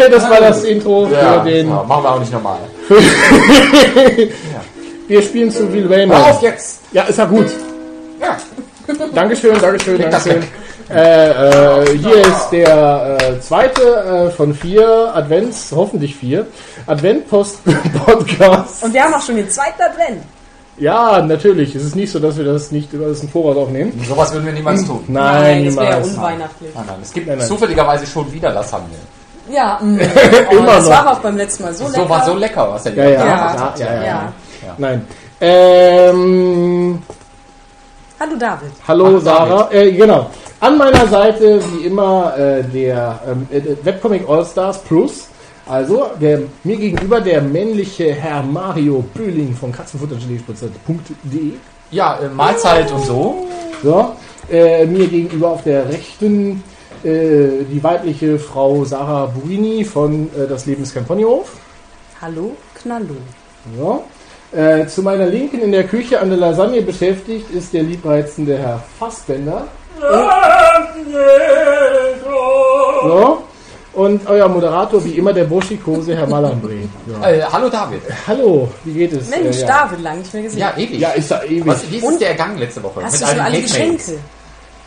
Okay, das war das Intro Ja, für den. ja, machen wir auch nicht normal. Wir spielen zu Will Hör Rayman. auf jetzt! Ja, ist ja gut. Ja. Dankeschön, Dankeschön, Leg das Dankeschön. Äh, äh, hier ist der äh, zweite äh, von vier Advents, hoffentlich vier, Advent-Post-Podcasts. Und wir haben auch schon den zweiten Advent. Ja, natürlich. Es ist nicht so, dass wir das nicht über das im Voraus aufnehmen. Sowas würden wir niemals tun. Nein, das wäre niemals. unweihnachtlich. Nein, nein. Es gibt Nein, nein. zufälligerweise schon wieder Lasagne. Ja, mm. oh, Immer das noch. war auch beim letzten Mal so lecker. So war so lecker, was der Ja, ja, Ja, ja, ja, ja, ja. Nein. Ähm, Hallo David. hallo Ach, Sarah. Äh, genau. An meiner Seite wie immer äh, der ähm, äh, Webcomic All Stars Plus. Also der, mir gegenüber der männliche Herr Mario Böhling von katzenfuttergelee.de. Ja, äh, Mahlzeit und so. So, äh, mir gegenüber auf der rechten äh, die weibliche Frau Sarah Burini von äh, Das Leben ist kein Ponyhof. Hallo Knallo. So. Äh, zu meiner Linken in der Küche an der Lasagne beschäftigt ist der liebreizende Herr Fassbender. So. Und euer Moderator, wie immer, der Burschikose, Herr Malambre. Ja. Äh, hallo David. Hallo, wie geht es? Mensch, Äh, ja. David, lang nicht mehr gesehen. Ja, ewig. ja, ist ja ewig. Was, wie ist es der Gang letzte Woche? Hast du allen schon alle? Geschenke?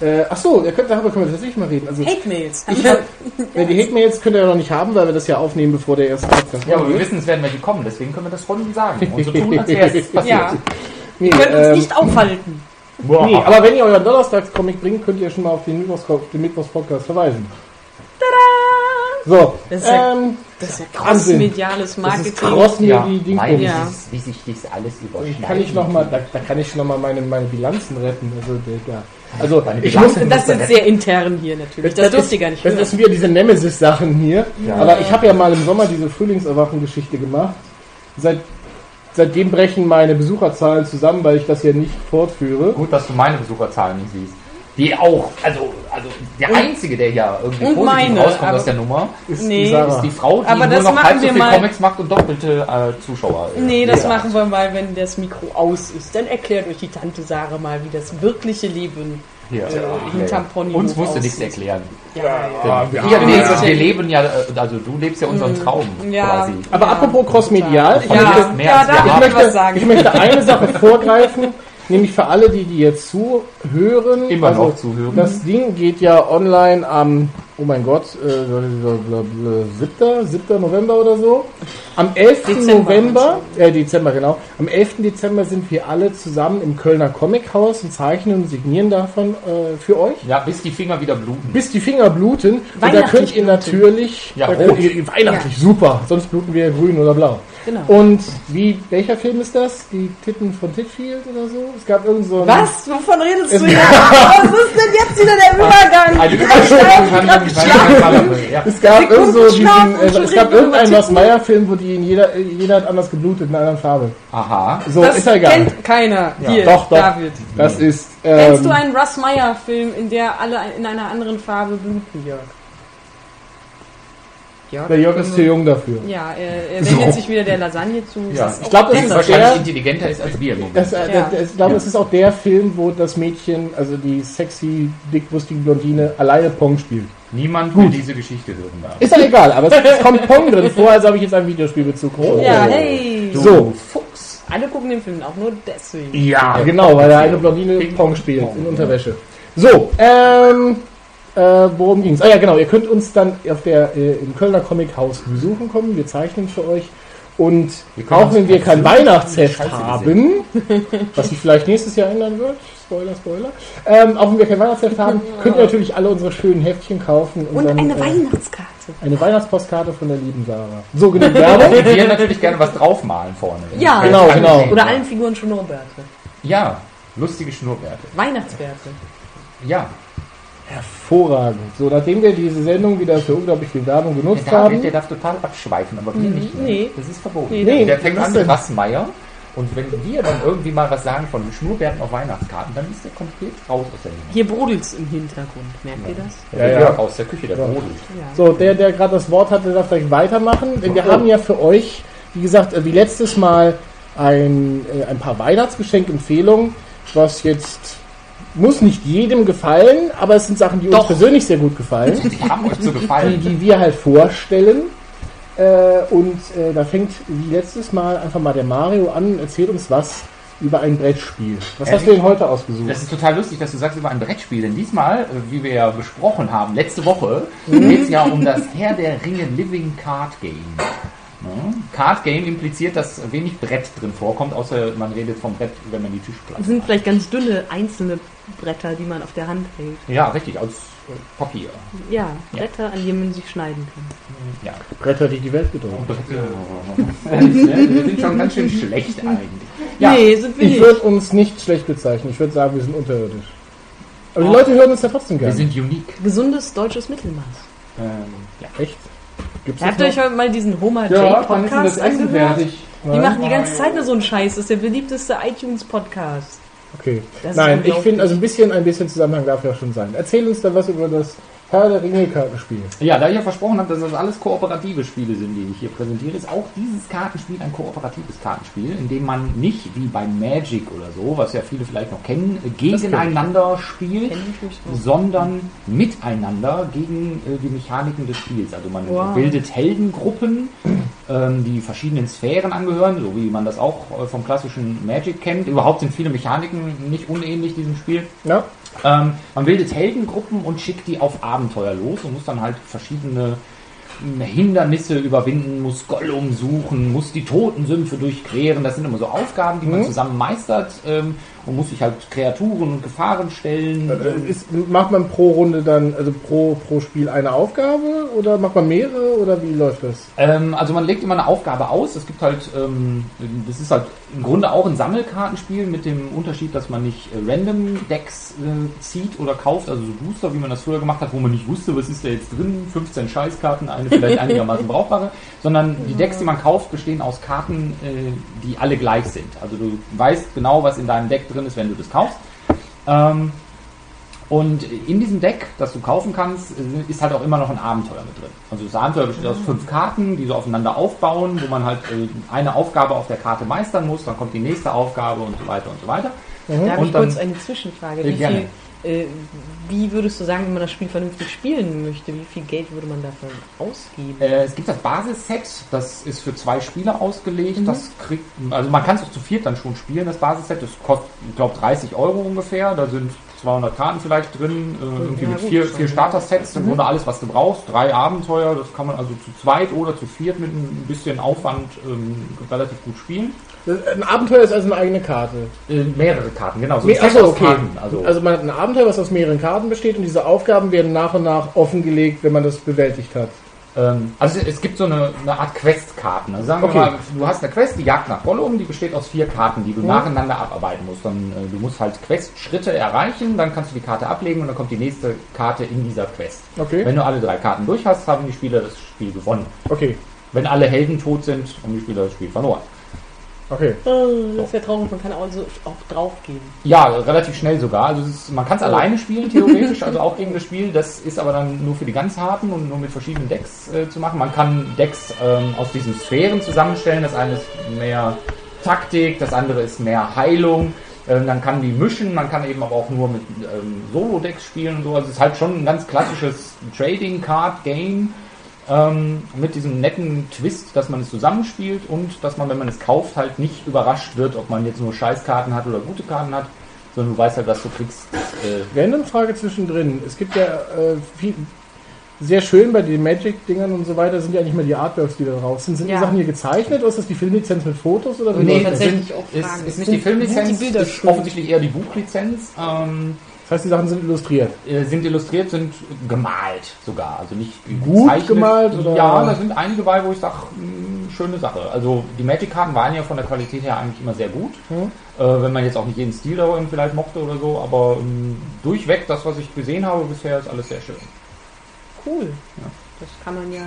Äh, ach so, ihr könnt, darüber können wir tatsächlich mal reden. Also, Hate-Mails. ja, die Hate-Mails könnt ihr ja noch nicht haben, weil wir das ja aufnehmen, bevor der erste Podcast Ja, aber wir kommt. wissen, es werden welche kommen, deswegen können wir das Runden sagen. Und so tun, als wäre es passiert. Ja, Nee, ihr könnt uns ähm, nicht aufhalten. Boah. Nee, aber wenn ihr euren Donnerstags-Comic bringt, könnt ihr schon mal auf den Mittwochs- den Mittwochs-Podcast verweisen. So, Das ist ja- ähm, Das ist ja cross-mediales das ist Marketing. cross mir ja, Ja. wie sich das alles überschneidet. Kann ich noch mal, da, da kann ich noch mal meine, meine Bilanzen retten. Also, der, ja. Also ich muss, Das ist sehr intern hier natürlich. Das, durfte ich gar nicht Das hören. ist wieder diese Nemesis-Sachen hier. Ja. Aber ich habe ja mal im Sommer diese Frühlingserwachen-Geschichte gemacht. Seit, seitdem brechen meine Besucherzahlen zusammen, weil ich das ja nicht fortführe. Gut, dass du meine Besucherzahlen nicht siehst. Die auch, also, also der Einzige, der hier irgendwie und positiv meine, rauskommt aber- aus der Nummer, Ist Nee. die ist die Frau, die Aber nur das noch machen halb so wir viel mal- Comics macht und doppelte äh, Zuschauer. äh, Nee, das hat. machen wir mal, wenn das Mikro aus ist. Dann erklärt euch die Tante Sarah mal, wie das wirkliche Leben Hier, äh, hinterm Pony Uns musst du aussieht. nichts erklären. Ja, ja. Ja, Wir, wir wir leben ja, äh, also du lebst ja unseren Traum Ja. quasi. Aber Ja, apropos crossmedial, ich Ja. möchte, Ja, ja ich möchte eine Sache vorgreifen, nämlich für alle, die, die jetzt zuhören. Immer also, noch zuhören. Das Ding geht ja online am, oh mein Gott, äh, 7. 7. November oder so. Am 11. Dezember, November, äh, Dezember genau, am 11. Dezember sind wir alle zusammen im Kölner Comichaus und zeichnen und signieren davon äh, für euch. Ja, bis die Finger wieder bluten. Bis die Finger bluten. Und da könnt ihr natürlich, Ja, da rot. könnt ihr, weihnachtlich, super, sonst bluten wir grün oder blau. Genau. Und wie, welcher Film ist das? Die Titten von Titfield oder so? Es gab irgend so Was? Wovon redest Es- du jetzt? Was ist denn jetzt wieder der Übergang? Also, ja. Es gab irgend so diesen, äh, es gab irgendeinen Los Meyer Film, wo die in jeder, jeder hat anders geblutet in einer anderen Farbe. Aha. So, Das ist ja egal. kennt keiner. Hier, Doch, doch. David. Das ist, Kennst ähm, du einen Russ Meyer Film, in der alle in einer anderen Farbe bluten, Jörg? Jörg? der Jörg ist zu jung dafür. Ja, er, er wendet So. sich wieder der Lasagne zu. Ja. Ich glaube, das auch ist. Wahrscheinlich der, intelligenter ist als wir. im Moment. das, äh, Ja. das, ich glaube, Ja. es ist auch der Film, wo das Mädchen, also die sexy, dickbrüstige Blondine, alleine Pong spielt. Niemand will diese Geschichte hören. darf. Ist ja egal, aber es, es kommt Pong drin vor, also habe ich jetzt einen Videospielbezug. Ja, hey. So, Fuchs. Alle gucken den Film auch nur deswegen. Ja, genau, weil da eine Blondine Pong spielt Pong. in Unterwäsche. So, ähm, äh, worum ging's? Ah ja, genau, ihr könnt uns dann auf der, äh, im Kölner Comic Haus besuchen kommen. Wir zeichnen für euch. Und auch wenn wir kein Weihnachtsheft haben, was sich vielleicht nächstes Jahr ändern wird, Spoiler, Spoiler, ähm, auch wenn wir kein Weihnachtsheft haben, könnt ihr natürlich alle unsere schönen Heftchen kaufen und, Und dann eine äh, Weihnachtskarte. eine Weihnachtspostkarte von der lieben Sarah. So, genug Werbung. Und wir natürlich gerne was draufmalen vorne. Ja. Genau, genau. Oder allen Figuren Schnurrbärte. Ja, lustige Schnurrbärte. Weihnachtsbärte. Ja, Hervorragend. So, nachdem wir diese Sendung wieder für unglaublich viel Werbung der genutzt David, haben, der darf total abschweifen, aber wir nicht. ne? Nee. Das ist verboten. Nee, Nee, der fängt an mit denn? Rassmeier. Und wenn wir dann irgendwie mal was sagen von Schnurrbärten auf Weihnachtskarten, dann ist der komplett raus aus der Nummer. Hier brodelt's im Hintergrund. Merkt ihr das? Der Ja, ja. Jörg aus der Küche, der Ja. brodelt. Ja. So, der, der gerade das Wort hatte, darf gleich weitermachen. Denn wir haben ja für euch, wie gesagt, äh, wie letztes Mal ein, äh, ein paar Weihnachtsgeschenkempfehlungen, was jetzt muss nicht jedem gefallen, aber es sind Sachen, die uns Doch. persönlich sehr gut gefallen, Die haben euch zu die, gefallen. die wir halt vorstellen. Äh, und äh, da fängt wie letztes Mal einfach mal der Mario an und erzählt uns was über ein Brettspiel. Was Äh, hast du denn heute ausgesucht? Das ist total lustig, dass du sagst über ein Brettspiel, denn diesmal, äh, wie wir ja besprochen haben, letzte Woche, Mhm. geht es ja um das Herr der Ringe Living Card Game. Ne? Card Game impliziert, dass wenig Brett drin vorkommt, außer man redet vom Brett, wenn man die Tischplatte Das sind vielleicht ganz dünne einzelne Bretter, die man auf der Hand hält. Ja, richtig, aus äh, Papier. Ja, Bretter, an denen man sich schneiden kann. Ja. Bretter, die die Welt bedrohen. wir sind schon ganz schön schlecht eigentlich. Ja, Nee, sind wir Ich würde uns nicht schlecht bezeichnen. Ich würde sagen, wir sind unterirdisch. Aber die Leute hören uns ja trotzdem wir gerne. sind unique. Gesundes deutsches Mittelmaß. Ähm, ja. Echt? Gibt's Habt ihr euch mal diesen Homer Ja, Jake wann ist denn das Podcast Essen angehört? Die machen die ganze Zeit nur so einen Scheiß. Das ist der beliebteste iTunes-Podcast. Okay. Das ist Nein, ich finde, also ein bisschen, ein bisschen Zusammenhang darf ja schon sein. Erzähl uns da was über das Herr der Ringe-Kartenspiel. Ja, da ich ja versprochen habe, dass das alles kooperative Spiele sind, die ich hier präsentiere, ist auch dieses Kartenspiel ein kooperatives Kartenspiel, in dem man nicht wie bei Magic oder so, was ja viele vielleicht noch kennen, gegeneinander spielt, sondern miteinander gegen äh, die Mechaniken des Spiels. Also man Wow. bildet Heldengruppen, ähm, die verschiedenen Sphären angehören, so wie man das auch äh, vom klassischen Magic kennt. Überhaupt sind viele Mechaniken nicht unähnlich diesem Spiel. Ja? Ähm, man bildet Heldengruppen und schickt die auf Abenteuer los und muss dann halt verschiedene ähm, Hindernisse überwinden, muss Gollum suchen, muss die Totensümpfe durchqueren. Das sind immer so Aufgaben, die man Mhm. zusammen meistert ähm, und muss sich halt Kreaturen und Gefahren stellen. Ist, macht man pro Runde dann, also pro, pro Spiel eine Aufgabe oder macht man mehrere oder wie läuft das? Ähm, also man legt immer eine Aufgabe aus. Es gibt halt, ähm, das ist halt im Grunde auch ein Sammelkartenspiel mit dem Unterschied, dass man nicht äh, Random Decks äh, zieht oder kauft, also so Booster, wie man das früher gemacht hat, wo man nicht wusste, was ist da jetzt drin, 15 Scheißkarten, eine vielleicht einigermaßen brauchbare, sondern die Decks, die man kauft, bestehen aus Karten, äh, die alle gleich sind. Also du weißt genau, was in deinem Deck drin ist, wenn du das kaufst. Ähm, und in diesem Deck, das du kaufen kannst, ist halt auch immer noch ein Abenteuer mit drin. Also das Abenteuer besteht aus fünf Karten, die so aufeinander aufbauen, wo man halt äh, eine Aufgabe auf der Karte meistern muss, dann kommt die nächste Aufgabe und so weiter und so weiter. Darf Und ich kurz eine Zwischenfrage? Ja, Wie, viel, äh, wie würdest du sagen, wenn man das Spiel vernünftig spielen möchte, wie viel Geld würde man dafür ausgeben? Äh, es gibt das Basisset, das ist für zwei Spieler ausgelegt. Mhm. Das kriegt, also man kann es auch zu viert dann schon spielen, das Basisset. Das kostet, ich glaube, 30 Euro ungefähr. Da sind 200 Karten vielleicht drin, äh, irgendwie ja, mit gut, vier, vier. Starter-Sets. Im Grunde alles, was du brauchst. Drei Abenteuer, das kann man also zu zweit oder zu viert mit ein bisschen Aufwand ähm, relativ gut spielen. Ein Abenteuer ist also eine eigene Karte. Äh, mehrere Karten, genau. So Me- Achso, okay. Karten, also, Also man hat ein Abenteuer, was aus mehreren Karten besteht und diese Aufgaben werden nach und nach offengelegt, wenn man das bewältigt hat. Ähm, also es gibt so eine, eine Art Questkarten. Also sagen Okay. wir mal, du hast eine Quest, die Jagd nach Gollum, die besteht aus vier Karten, die du Mhm. nacheinander abarbeiten musst. Dann, äh, du musst halt Questschritte erreichen, dann kannst du die Karte ablegen und dann kommt die nächste Karte in dieser Quest. Okay. Wenn du alle drei Karten durch hast, haben die Spieler das Spiel gewonnen. Okay. Wenn alle Helden tot sind, haben die Spieler das Spiel verloren. Okay. Oh, das wäre traurig, man kann also auch draufgehen. Ja, relativ schnell sogar. Also ist, man kann es alleine spielen, theoretisch, also auch gegen das Spiel. Das ist aber dann nur für die ganz harten und nur mit verschiedenen Decks äh, zu machen. Man kann Decks ähm, aus diesen Sphären zusammenstellen. Das eine ist mehr Taktik, das andere ist mehr Heilung. Ähm, dann kann die mischen, man kann eben aber auch nur mit ähm, Solo-Decks spielen und so. Also es ist halt schon ein ganz klassisches Trading-Card-Game ähm, mit diesem netten Twist, dass man es zusammenspielt und dass man, wenn man es kauft, halt nicht überrascht wird, ob man jetzt nur Scheißkarten hat oder gute Karten hat, sondern du weißt halt, was du kriegst. Äh, Random Frage zwischendrin. Es gibt ja äh, viel, sehr schön bei den Magic-Dingern und so weiter sind ja nicht mehr die Artworks, die da drauf sind. Sind Ja. die Sachen hier gezeichnet oder ist das die Filmlizenz mit Fotos oder wie nee, tatsächlich auch ist, Fragen. ist nicht Sind- die Filmlizenz, die Bilder ist offensichtlich eher die Buchlizenz. Ähm, Das heißt, die Sachen sind illustriert. äh, sind illustriert, sind gemalt sogar. Also nicht Gut gezeichnet. gemalt, oder? Ja, da sind einige bei, wo ich sage, schöne Sache. Also die Magic-Karten waren ja von der Qualität her eigentlich immer sehr gut. Hm? Äh, wenn man jetzt auch nicht jeden Stil da irgendwie vielleicht mochte oder so, aber ähm, durchweg, das, was ich gesehen habe bisher, ist alles sehr schön. Cool. Ja. Das kann man ja.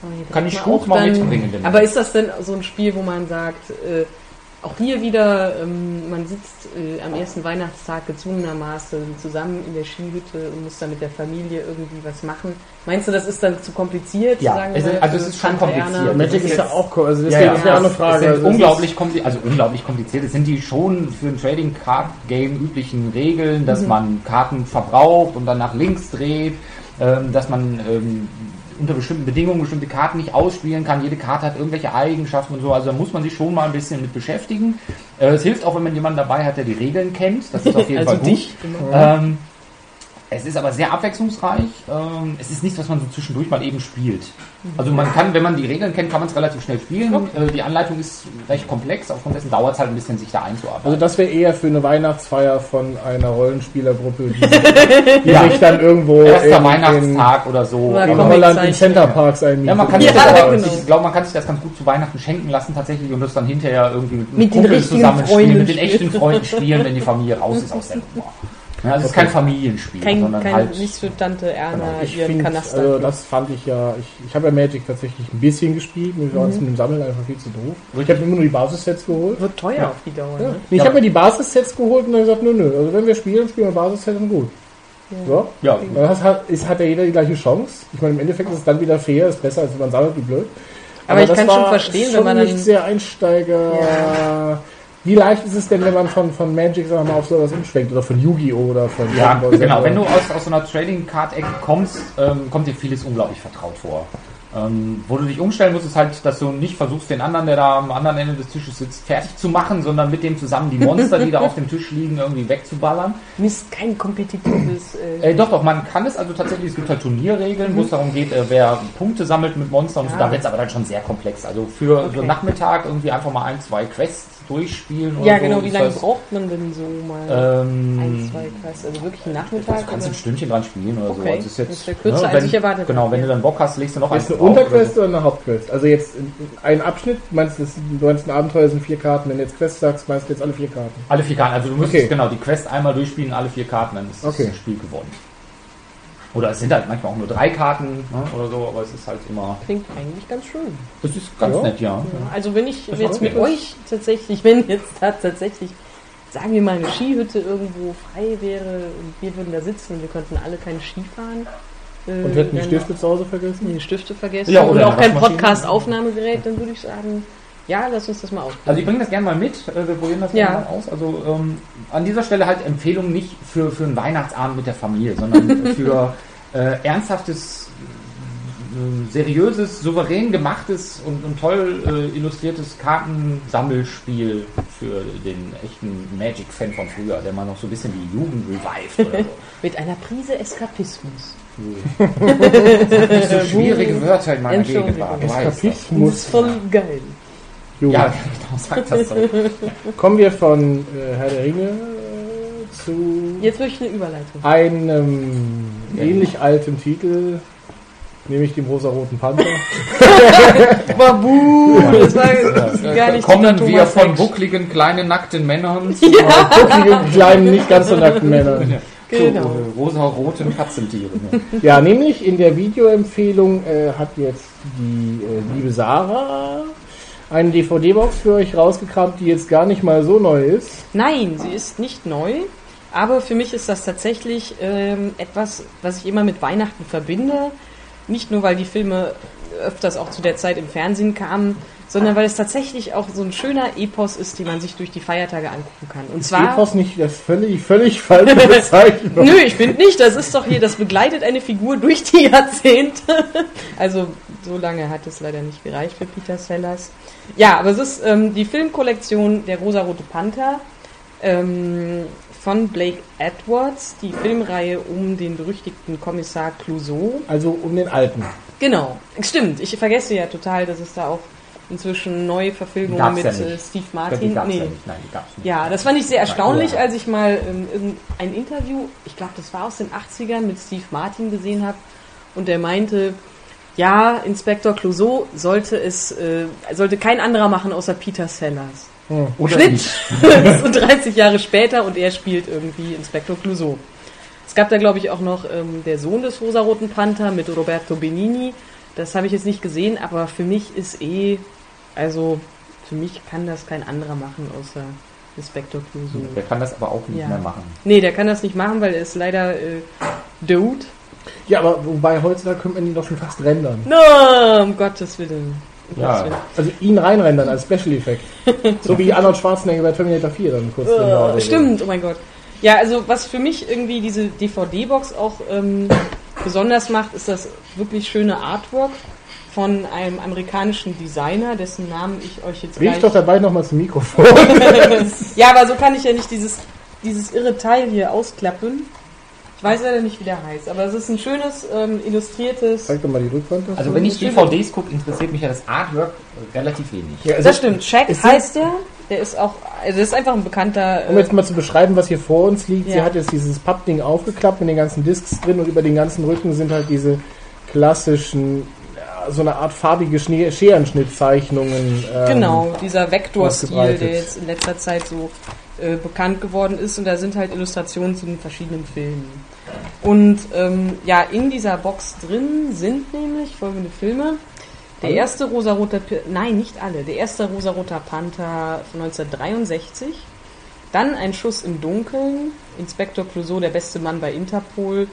Kann, man Kann ich gut auch mal dann- mitbringen, denn- Aber ist das denn so ein Spiel, wo man sagt, äh, Auch hier wieder, ähm, man sitzt äh, am ersten Weihnachtstag gezwungenermaßen zusammen in der Skihütte und muss dann mit der Familie irgendwie was machen. Meinst du, das ist dann zu kompliziert? Ja, sagen es ist- also es ist schon kompliziert. Magic ist ist ja auch, also Ja, deswegen ja. ist ja auch eine Es Frage. sind Also das unglaublich, kompli also unglaublich kompliziert. Es sind die schon für ein Trading Card Game üblichen Regeln, Mhm. dass man Karten verbraucht und dann nach links dreht, ähm, dass man ähm, unter bestimmten Bedingungen bestimmte Karten nicht ausspielen kann. Jede Karte hat irgendwelche Eigenschaften und so. Also da muss man sich schon mal ein bisschen mit beschäftigen. Äh, es hilft auch, wenn man jemanden dabei hat, der die Regeln kennt. Das ist auf jeden Also Fall gut. dich immer. Ähm, es ist aber sehr abwechslungsreich. Ähm, es ist nichts, was man so zwischendurch mal eben spielt. Also man kann, wenn man die Regeln kennt, kann man es relativ schnell spielen. Äh, die Anleitung ist recht komplex, aufgrund dessen dauert es halt ein bisschen, sich da einzuarbeiten. Also das wäre eher für eine Weihnachtsfeier von einer Rollenspielergruppe, die, die Ja. sich dann irgendwo Erster in, Weihnachtstag oder so. In, in Holland in. Centerparks einmieten. ja, man kann Ja, sich genau. ich glaube, man kann sich das ganz gut zu Weihnachten schenken lassen tatsächlich und das dann hinterher irgendwie mit, Mit den richtigen zusammenspielen, Freunden mit den spielen. echten Freunden spielen, wenn die Familie raus ist aus der Nummer. Ja, also es ist kein Familienspiel, Kein, sondern kein, halt nicht für Tante Erna Genau, ich ihren Kanaster. also das fand ich ja, ich, ich habe ja Magic tatsächlich ein bisschen gespielt, mir war es mit dem Sammeln einfach viel zu doof. Ich habe mir immer nur die Basissets geholt. wird teuer auf die Dauer. Ja. Ne? Ich Ja. habe mir die Basissets geholt und dann gesagt, nö, nö, also wenn wir spielen, spielen wir Basissets und gut. So. ja, Dann hat, hat, ist, hat ja jeder die gleiche Chance. Ich meine, im Endeffekt ist es dann wieder fair, ist besser, als wenn man sammelt, wie blöd. Aber ich das kann war schon verstehen, wenn schon man dann- nicht sehr Einsteiger. Wie leicht ist es denn, wenn man von, von Magic sagen wir mal, auf sowas umschwenkt oder von Yu-Gi-Oh! oder von Ja, Dragon Ball Z genau. oder- Wenn du aus, aus so einer Trading Card Ecke kommst, ähm, kommt dir vieles unglaublich vertraut vor. Ähm, wo du dich umstellen musst, ist halt, dass du nicht versuchst, den anderen, der da am anderen Ende des Tisches sitzt, fertig zu machen, sondern mit dem zusammen die Monster, die da auf dem Tisch liegen, irgendwie wegzuballern. Mist, kein kompetitives. Äh, Äh, doch, doch, man kann es also tatsächlich, es gibt halt Turnierregeln, wo es darum geht, äh, wer Punkte sammelt mit Monstern und so, Ah. da wird es aber dann schon sehr komplex. Also für so Okay. einen Nachmittag irgendwie einfach mal ein, zwei Quests durchspielen oder ja, so. genau. Wie ist lange das, braucht man denn so mal? ähm, ein, zwei Quests? Also wirklich einen Nachmittag? Du kannst oder? ein Stündchen dran spielen oder so. Okay. Also ist jetzt, Das ist ja kürzer, ne, als ich erwartet Genau, wenn du dann Bock hast, legst du noch Ist eins eine Unterquest oder oder eine Hauptquest? Also jetzt in- in- ein Abschnitt, meinst du, das- du meinst ein Abenteuer sind vier Karten, wenn du jetzt Quest sagst, meinst du jetzt alle vier Karten. so. Alle vier Karten. Also du müsstest Okay. genau die Quest einmal durchspielen, alle vier Karten, dann ist Okay. das Spiel gewonnen. Oder es sind halt manchmal auch nur drei Karten ne, oder so, aber es ist halt immer. Klingt eigentlich ganz schön. Das ist ganz Ja. nett, ja. Ja, Also wenn ich Das jetzt mit okay. euch tatsächlich, wenn jetzt da tatsächlich, sagen wir mal, eine Skihütte irgendwo frei wäre und wir würden da sitzen und wir könnten alle kein Ski fahren. äh, Und wir hätten die Stifte zu Hause vergessen? die Stifte vergessen Ja, und oder auch kein. Podcast-Aufnahmegerät, dann würde ich sagen, ja, lass uns das mal Also ausprobieren. ich bringe das gerne mal mit, äh, wir probieren das Ja. gerne mal aus. Also ähm, an dieser Stelle halt Empfehlung nicht für, für einen Weihnachtsabend mit der Familie, sondern für äh, ernsthaftes, äh, seriöses, souverän gemachtes und, und toll äh, illustriertes Kartensammelspiel für den echten Magic-Fan von früher, der mal noch so ein bisschen die Jugend revived oder so. Mit einer Prise Eskapismus. Nicht so schwierige Wörter in meiner. Gegenwart. weißt das. Das ist Eskapismus. voll geil. Jo. Ja, genau, sagt das so. Kommen wir von äh, Herr der Ringe äh, zu Jetzt würde ich eine Überleitung. einem ähnlich alten Titel, nämlich dem rosa-roten Panther. Babu! Das war gar nicht Kommen der wir Thomas von Heck. buckligen, kleinen, nackten Männern zu Buckligen, kleinen, nicht ganz so nackten Männern. Genau. zu, äh, rosa-roten Katzentieren. Ja, nämlich in der Videoempfehlung äh, hat jetzt die äh, liebe Sarah eine DVD-Box für euch rausgekramt, die jetzt gar nicht mal so neu ist. Nein, sie ist nicht neu. Aber für mich ist das tatsächlich ähm, etwas, was ich immer mit Weihnachten verbinde. Nicht nur, weil die Filme öfters auch zu der Zeit im Fernsehen kamen, sondern weil es tatsächlich auch so ein schöner Epos ist, den man sich durch die Feiertage angucken kann. Und zwar. Epos nicht das völlig, völlig falsche Bezeichnung. Nö, ich finde nicht. Das ist doch hier, das begleitet eine Figur durch die Jahrzehnte. Also so lange hat es leider nicht gereicht für Peter Sellers. Ja, aber es ist ähm, die Filmkollektion Der rosarote Panther ähm, von Blake Edwards, die Filmreihe um den berüchtigten Kommissar Clouseau. Also um den alten. Genau, stimmt. Ich vergesse ja total, dass es da auch inzwischen neue Verfilmungen Gab's mit ja äh, Steve Martin. gab's nee. ja nicht. Nein, die gab's nicht. Ja, das fand ich sehr erstaunlich, als ich mal ähm, ein Interview, ich glaube, das war aus den 80ern, mit Steve Martin gesehen habe und der meinte, ja, Inspektor Clouseau sollte es, äh, sollte kein anderer machen außer Peter Sellers. Oder Schnitt! so 30 Jahre später und er spielt irgendwie Inspektor Clouseau. Es gab da, glaube ich, auch noch ähm, der Sohn des rosaroten Panther mit Roberto Benini. Das habe ich jetzt nicht gesehen, aber für mich ist eh, also für mich kann das kein anderer machen, außer Inspector Clouseau. Der kann das aber auch nicht Ja. mehr machen. Nee, der kann das nicht machen, weil er ist leider äh, Dude. Ja, aber wobei heutzutage könnte man ihn doch schon fast rendern. No, um Gottes Willen. Um Ja. Gottes Willen. Also ihn reinrendern als Special Effekt. so wie Arnold Schwarzenegger bei Terminator 4 dann kurz Äh, so. stimmt, oh mein Gott. Ja, also was für mich irgendwie diese DVD-Box auch ähm, besonders macht, ist das wirklich schöne Artwork von einem amerikanischen Designer, dessen Namen ich euch jetzt Riech doch dabei nochmal zum Mikrofon. Ja, aber so kann ich ja nicht dieses, dieses irre Teil hier ausklappen. Ich weiß leider nicht, wie der heißt, aber es ist ein schönes, ähm, illustriertes... Zeig doch mal die Rückwand. Also wenn ich. DVDs gucke, interessiert mich ja das Artwork relativ wenig. Ja, also Das stimmt, sind- heißt der. Der ist auch, also das ist einfach ein bekannter... Um jetzt mal zu beschreiben, was hier vor uns liegt, sie Ja. hat jetzt dieses Pappding aufgeklappt mit den ganzen Discs drin und über den ganzen Rücken sind halt diese klassischen, so eine Art farbige Schnee- Scherenschnittzeichnungen. ähm, Genau, dieser Vektorstil, der jetzt in letzter Zeit so äh, bekannt geworden ist und da sind halt Illustrationen zu den verschiedenen Filmen. Und ähm, ja, in dieser Box drin sind nämlich folgende Filme. Der erste rosarote, nein, nicht alle. Der erste rosaroter Panther von 1963. Dann ein Schuss im Dunkeln. Inspektor Clouseau, der beste Mann bei Interpol.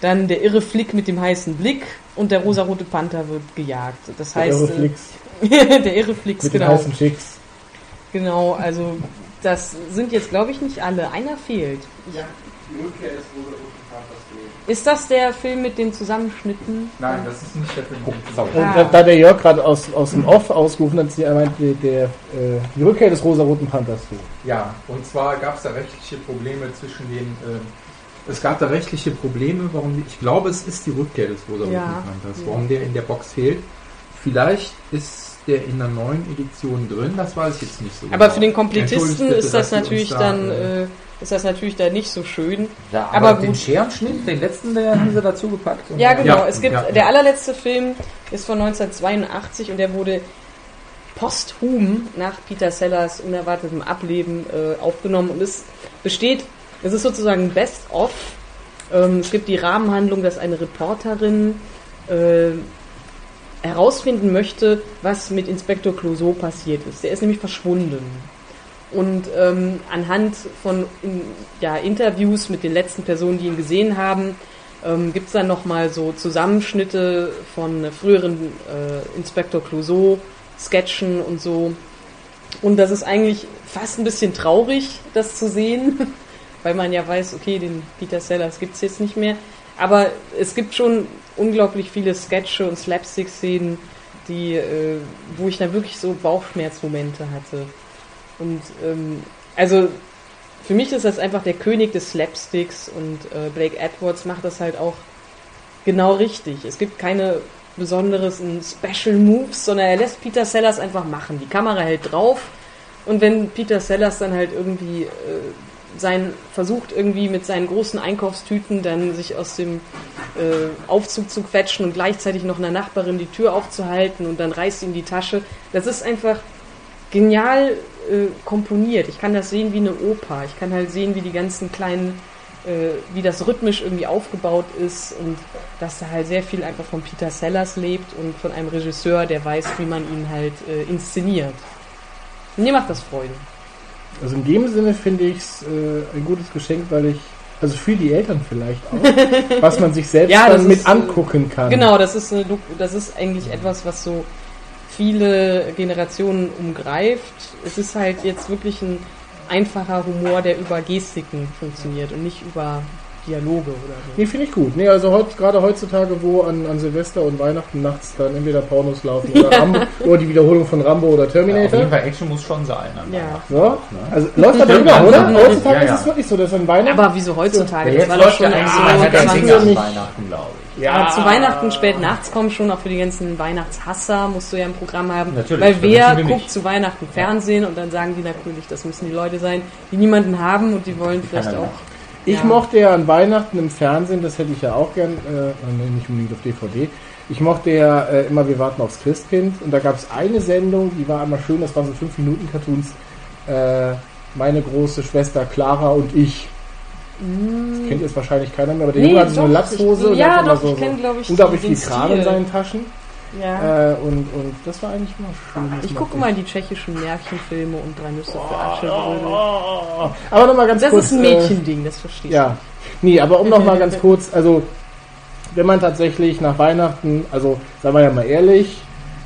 Dann der irre Flick mit dem heißen Blick und der rosarote Panther wird gejagt. Das der heißt, irre äh, Flix der irre Flix, mit den genau. heißen Chicks. Genau, also das sind jetzt glaube ich nicht alle. Einer fehlt. Ist das der Film mit den Zusammenschnitten? Nein, das ist nicht der Film. Oh, sorry. Und Ah. da, da der Jörg gerade aus, aus dem Off ausgerufen hat, sie meinte, der, der, äh, die Rückkehr des rosa-roten Panthers. Ja, und zwar gab es da rechtliche Probleme zwischen den. Äh, es gab da rechtliche Probleme, warum. Ich glaube, es ist die Rückkehr des rosa Ja. Panthers, warum der in der Box fehlt. Vielleicht ist der in der neuen Edition drin, das weiß ich jetzt nicht so Aber genau. für den Komplettisten ist das natürlich da, dann äh, äh, ist das natürlich dann nicht so schön. Ja, aber aber den. Scherenschnitt, den letzten, der haben sie dazu gepackt. Ja, genau. Ja, es gibt ja, ja. der allerletzte Film ist von 1982 und der wurde posthum nach Peter Sellers unerwartetem Ableben äh, aufgenommen und es besteht, es ist sozusagen Best of. Ähm, es gibt die Rahmenhandlung, dass eine Reporterin äh, herausfinden möchte, was mit Inspektor Clouseau passiert ist. Der ist nämlich verschwunden. Und ähm, anhand von in, ja, Interviews mit den letzten Personen, die ihn gesehen haben, ähm, gibt es dann nochmal so Zusammenschnitte von früheren äh, Inspektor Clouseau, Sketchen und so. Und das ist eigentlich fast ein bisschen traurig, das zu sehen, weil man ja weiß, okay, den Peter Sellers gibt's jetzt nicht mehr. Aber es gibt schon unglaublich viele Sketche und Slapstick-Szenen, die, äh, wo ich dann wirklich so Bauchschmerzmomente hatte. Und ähm, also für mich ist das einfach der König des Slapsticks und äh, Blake Edwards macht das halt auch genau richtig. Es gibt keine besonderes Special Moves, sondern er lässt Peter Sellers einfach machen. Die Kamera hält drauf und wenn Peter Sellers dann halt irgendwie äh, sein versucht irgendwie mit seinen großen Einkaufstüten dann sich aus dem äh, Aufzug zu quetschen und gleichzeitig noch einer Nachbarin die Tür aufzuhalten und dann reißt ihm die Tasche. Das ist einfach genial äh, komponiert. Ich kann das sehen wie eine Oper. Ich kann halt sehen, wie die ganzen kleinen, äh, wie das rhythmisch irgendwie aufgebaut ist und dass da halt sehr viel einfach von Peter Sellers lebt und von einem Regisseur, der weiß, wie man ihn halt äh, inszeniert. Mir macht das Freude. Also in dem Sinne finde ich es äh, ein gutes Geschenk, weil ich, also für die Eltern vielleicht auch, was man sich selbst Ja, dann mit ist, äh, angucken kann. Genau, das ist, eine, das ist eigentlich etwas, was so viele Generationen umgreift. Es ist halt jetzt wirklich ein einfacher Humor, der über Gestiken funktioniert und nicht über Dialoge oder so. Nee, finde ich gut. Nee, also heut, gerade heutzutage, wo an, an Silvester und Weihnachten nachts dann entweder Pornos laufen oder, Rambo, oder die Wiederholung von Rambo oder Ja, auf jeden Terminator. Fall Action muss schon sein. an Ja. Weihnachten, So. ne? Also läuft aber immer, Ja, oder? ja. Heutzutage Ja, ist ja. es wirklich so, dass an Weihnachten. Aber wieso heutzutage? Ja, Das jetzt war doch läuft schon ja eigentlich so mal kein 20 Ding an nicht. Weihnachten, glaube ich. Ja, zu Weihnachten spät nachts kommen schon auch für die ganzen Weihnachtshasser, musst du ja ein Programm haben. Natürlich, Weil wer guckt nicht. zu Weihnachten Fernsehen und dann sagen die natürlich, das müssen die Leute sein, die niemanden haben und die wollen vielleicht auch. Ich Ja. mochte ja an Weihnachten im Fernsehen, das hätte ich ja auch gern, äh, nee, nicht unbedingt auf DVD. Ich mochte ja äh, immer Wir warten aufs Christkind und da gab es eine Sendung, die war einmal schön, das waren so 5 Minuten Cartoons. Äh, meine große Schwester Clara und ich. Das kennt jetzt wahrscheinlich keiner mehr, aber der Nee, Junge hatte so eine Latzhose ich- und ja, hat immer doch, so, ich, unglaublich viel Kram in seinen Taschen. Ja. Äh, und, und das war eigentlich immer schön. Das Ich gucke mal die tschechischen Märchenfilme und Drei Nüsse für Aschenbrödel. Oh, aber nochmal ganz Das kurz. ist ein äh, Mädchending, das verstehst Ja, nee, aber um nochmal ganz kurz, also wenn man tatsächlich nach Weihnachten, also sagen wir ja mal ehrlich,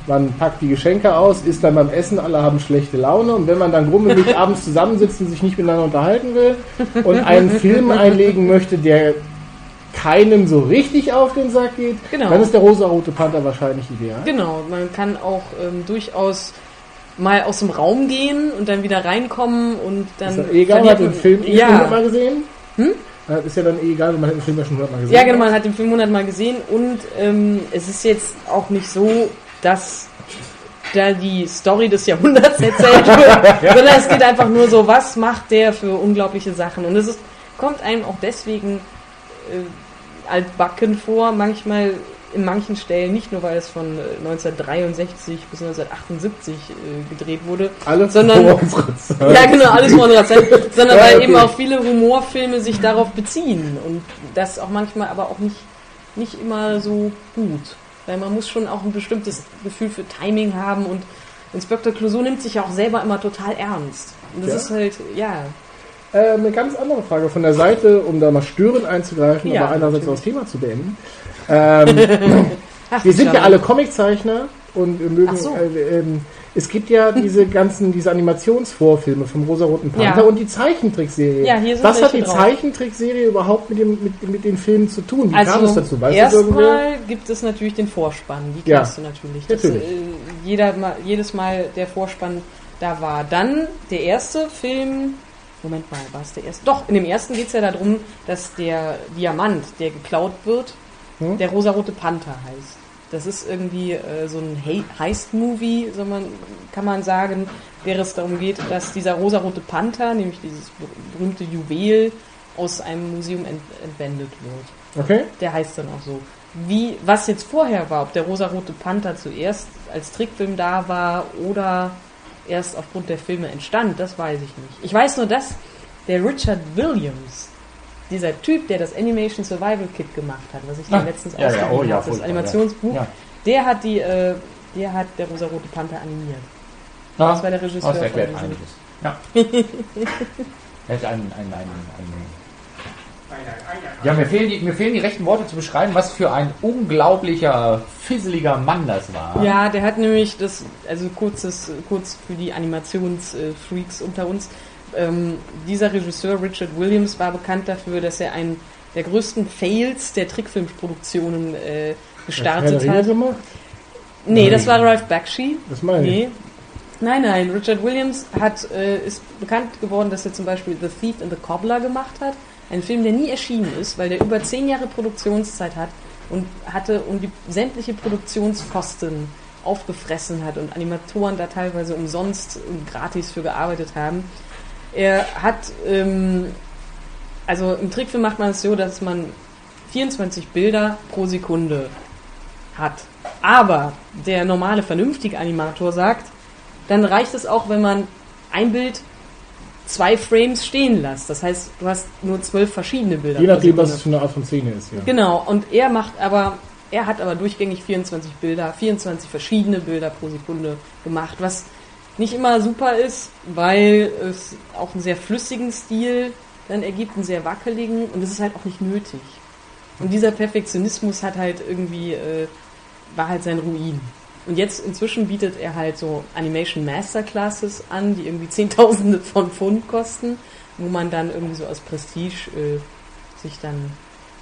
man packt die Geschenke aus, isst dann beim Essen, alle haben schlechte Laune und wenn man dann grummelig abends zusammensitzt und sich nicht miteinander unterhalten will und einen Film einlegen möchte, der keinem so richtig auf den Sack geht, Genau. dann ist der rosa-rote Panther wahrscheinlich ideal. Genau, man kann auch ähm, durchaus mal aus dem Raum gehen und dann wieder reinkommen und dann. Ist eh egal, man hat den Film eh ja, hundertmal gesehen. Hm? Äh, Ist ja dann eh egal, man hat den Film ja schon hundertmal gesehen. Ja, genau, man hat den Film hundertmal gesehen und ähm, es ist jetzt auch nicht so, dass da die Story des Jahrhunderts erzählt wird, sondern es geht einfach nur so, was macht der für unglaubliche Sachen. Und es ist, kommt einem auch deswegen altbacken vor, manchmal in manchen Stellen, nicht nur weil es von äh, 1963 bis 1978 äh, gedreht wurde, Alles sondern- vor unserer Zeit. ja, genau, alles vor unserer Zeit. Sondern Ja, weil okay. eben auch viele Humorfilme sich darauf beziehen. Und das auch manchmal aber auch nicht, nicht immer so gut. Weil man muss schon auch ein bestimmtes Gefühl für Timing haben und Inspektor Clouseau nimmt sich ja auch selber immer total ernst. Und das Ja? ist halt, ja. Äh, eine ganz andere Frage von der Seite, um da mal störend einzugreifen, Ja, aber einerseits natürlich. das Thema zu beenden. Ähm, Ach, wir sind ja alle Comiczeichner und wir mögen. So. Äh, ähm, es gibt ja diese ganzen, diese Animationsvorfilme vom Rosaroten Panther Ja. und die Zeichentrickserie. Ja, hier sind Was hat die drauf. Zeichentrickserie überhaupt mit, dem, mit, mit den Filmen zu tun? Wie Also kam es dazu? Weißt erstmal gibt es natürlich den Vorspann, die Ja, kennst du natürlich. Das, natürlich. Äh, jeder, jedes Mal der Vorspann da war. Dann der erste Film, Moment mal, war es der erste? Doch, in dem ersten geht es ja darum, dass der Diamant, der geklaut wird, Hm? der rosarote Panther heißt. Das ist irgendwie äh, so ein He- Heist-Movie, so man, kann man sagen, wäre es darum geht, dass dieser rosarote Panther, nämlich dieses ber- berühmte Juwel, aus einem Museum ent entwendet wird. Okay. Der heißt dann auch so. Wie, was jetzt vorher war, ob der rosarote Panther zuerst als Trickfilm da war oder erst aufgrund der Filme entstand, das weiß ich nicht. Ich weiß nur, dass der Richard Williams, dieser Typ, der das Animation Survival Kit gemacht hat, was ich dir Ah, letztens ja, ja, oh ja, habe, das Animationsbuch, Ja. der hat die, äh, der hat der rosarote Panther animiert. Ja. Das war der Regisseur Das erklärt einiges. Ja. er ist ein, ein, ein, ein ja, mir fehlen, die, mir fehlen die rechten Worte zu beschreiben, was für ein unglaublicher, fisseliger Mann das war. Ja, der hat nämlich das, also kurzes, kurz für die Animationsfreaks unter uns. Ähm, dieser Regisseur Richard Williams war bekannt dafür, dass er einen der größten Fails der Trickfilmproduktionen äh, gestartet hat. Gemacht? Nee, das Nein. war Ralph Bakshi. Das meine ich. Nee. Nein, nein, Richard Williams hat, äh, ist bekannt geworden, dass er zum Beispiel The Thief and the Cobbler gemacht hat. Ein Film, der nie erschienen ist, weil der über zehn Jahre Produktionszeit hat und hatte und die sämtliche Produktionskosten aufgefressen hat und Animatoren da teilweise umsonst und gratis für gearbeitet haben. Er hat, ähm, also im Trickfilm macht man es so, dass man 24 Bilder pro Sekunde hat. Aber der normale, vernünftige Animator sagt, dann reicht es auch, wenn man ein Bild zwei Frames stehen lässt. Das heißt, du hast nur zwölf verschiedene Bilder. Je nachdem, was es für eine Art von Szene ist, ja. Genau, und er macht aber, er hat aber durchgängig 24 Bilder, 24 verschiedene Bilder pro Sekunde gemacht, was nicht immer super ist, weil es auch einen sehr flüssigen Stil dann ergibt, einen sehr wackeligen und es ist halt auch nicht nötig. Und dieser Perfektionismus hat halt irgendwie, äh, war halt sein Ruin. Und jetzt inzwischen bietet er halt so Animation Masterclasses an, die irgendwie Zehntausende von Pfund kosten, wo man dann irgendwie so aus Prestige äh, sich dann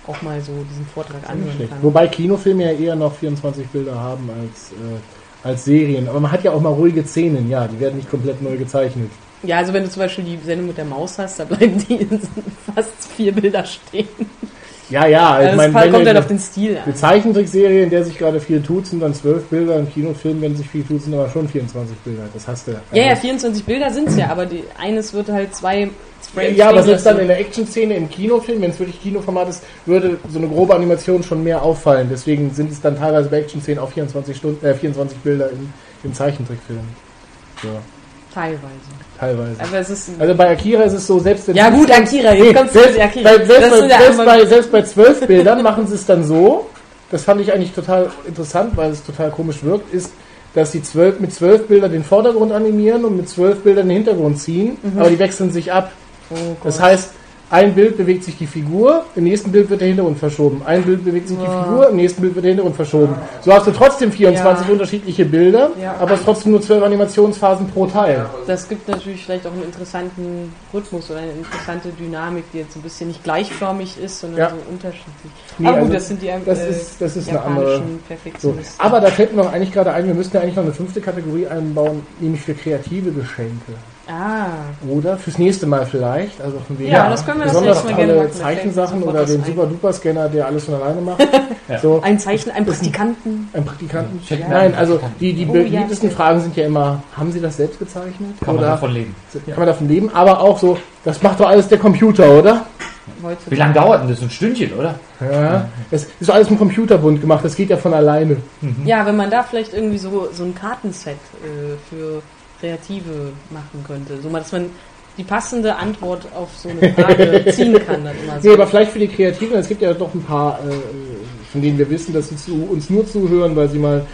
auch mal so diesen Vortrag anhören kann. Wobei Kinofilme ja eher noch 24 Bilder haben als, äh, als Serien. Aber man hat ja auch mal ruhige Szenen, ja, die werden nicht komplett neu gezeichnet. Ja, also wenn du zum Beispiel die Sendung mit der Maus hast, da bleiben die in fast vier Bilder stehen. Ja, ja, ich Also meine, kommt eine, halt auf den Stil eine an. Zeichentrickserie, in der sich gerade viel tut, sind dann 12 Bilder. Im Kinofilm, wenn sich viel tut, sind aber schon 24 Bilder. Das hast du. Ja, ja, Also- 24 Bilder sind's ja, aber die, eines wird halt zwei Frames Ja, aber selbst dann in der Action-Szene im Kinofilm, wenn es wirklich Kinoformat ist, würde so eine grobe Animation schon mehr auffallen. Deswegen sind es dann teilweise bei Action-Szenen auch 24, Stunden, äh, 24 Bilder im, im Zeichentrickfilm. So, Teilweise. Teilweise. Aber es ist. Also bei Akira ist es so, selbst wenn ja gut, Akira, jetzt Nee, kommst du selbst, mit Akira. bei, selbst, bei, selbst, bei, selbst bei zwölf Bildern machen sie es dann so, das fand ich eigentlich total interessant, weil es total komisch wirkt, ist, dass sie zwölf, mit zwölf Bildern den Vordergrund animieren und mit zwölf Bildern den Hintergrund ziehen, aber die wechseln sich ab. Oh Das heißt, ein Bild bewegt sich die Figur, im nächsten Bild wird der Hintergrund verschoben. Ein Bild bewegt sich die Ja. Figur, im nächsten Bild wird der Hintergrund verschoben. So hast du trotzdem 24 Ja. unterschiedliche Bilder, Ja. aber es trotzdem nur zwölf Animationsphasen pro Teil. Das gibt natürlich vielleicht auch einen interessanten Rhythmus oder eine interessante Dynamik, die jetzt ein bisschen nicht gleichförmig ist, sondern Ja. so unterschiedlich. Nee, aber gut, also das sind die das äh, ist- das ist eine andere- japanischen So. Perfektionisten. Aber da fällt mir noch eigentlich gerade ein, wir müssten ja eigentlich noch eine fünfte Kategorie einbauen, nämlich für kreative Geschenke. Ah, Oder fürs nächste Mal vielleicht. Also von wegen Ja, das können wir das besonders nächste Mal gerne alle Zeichensachen oder den. Super Duper Scanner, der alles von alleine macht. So, ein Zeichen, ein Das Praktikanten. ein Praktikanten. Check mal Nein, einen also Praktikanten. die, die Oh, beliebtesten ja. Fragen sind ja immer, haben Sie das selbst gezeichnet? Kann man oder davon leben. kann man davon leben? Aber auch so, das macht doch alles der Computer, oder? Wie lange dauert denn das? Ein Stündchen, oder? Ja. Es ist alles im Computerbund gemacht, das geht ja von alleine. Ja, wenn man da vielleicht irgendwie so, so ein Kartenset äh, für Kreative machen könnte. So mal, dass man die passende Antwort auf so eine Frage ziehen kann. Dann immer so. Nee, aber vielleicht für die Kreativen, es gibt ja doch ein paar, äh, von denen wir wissen, dass sie zu, uns nur zuhören, weil sie mal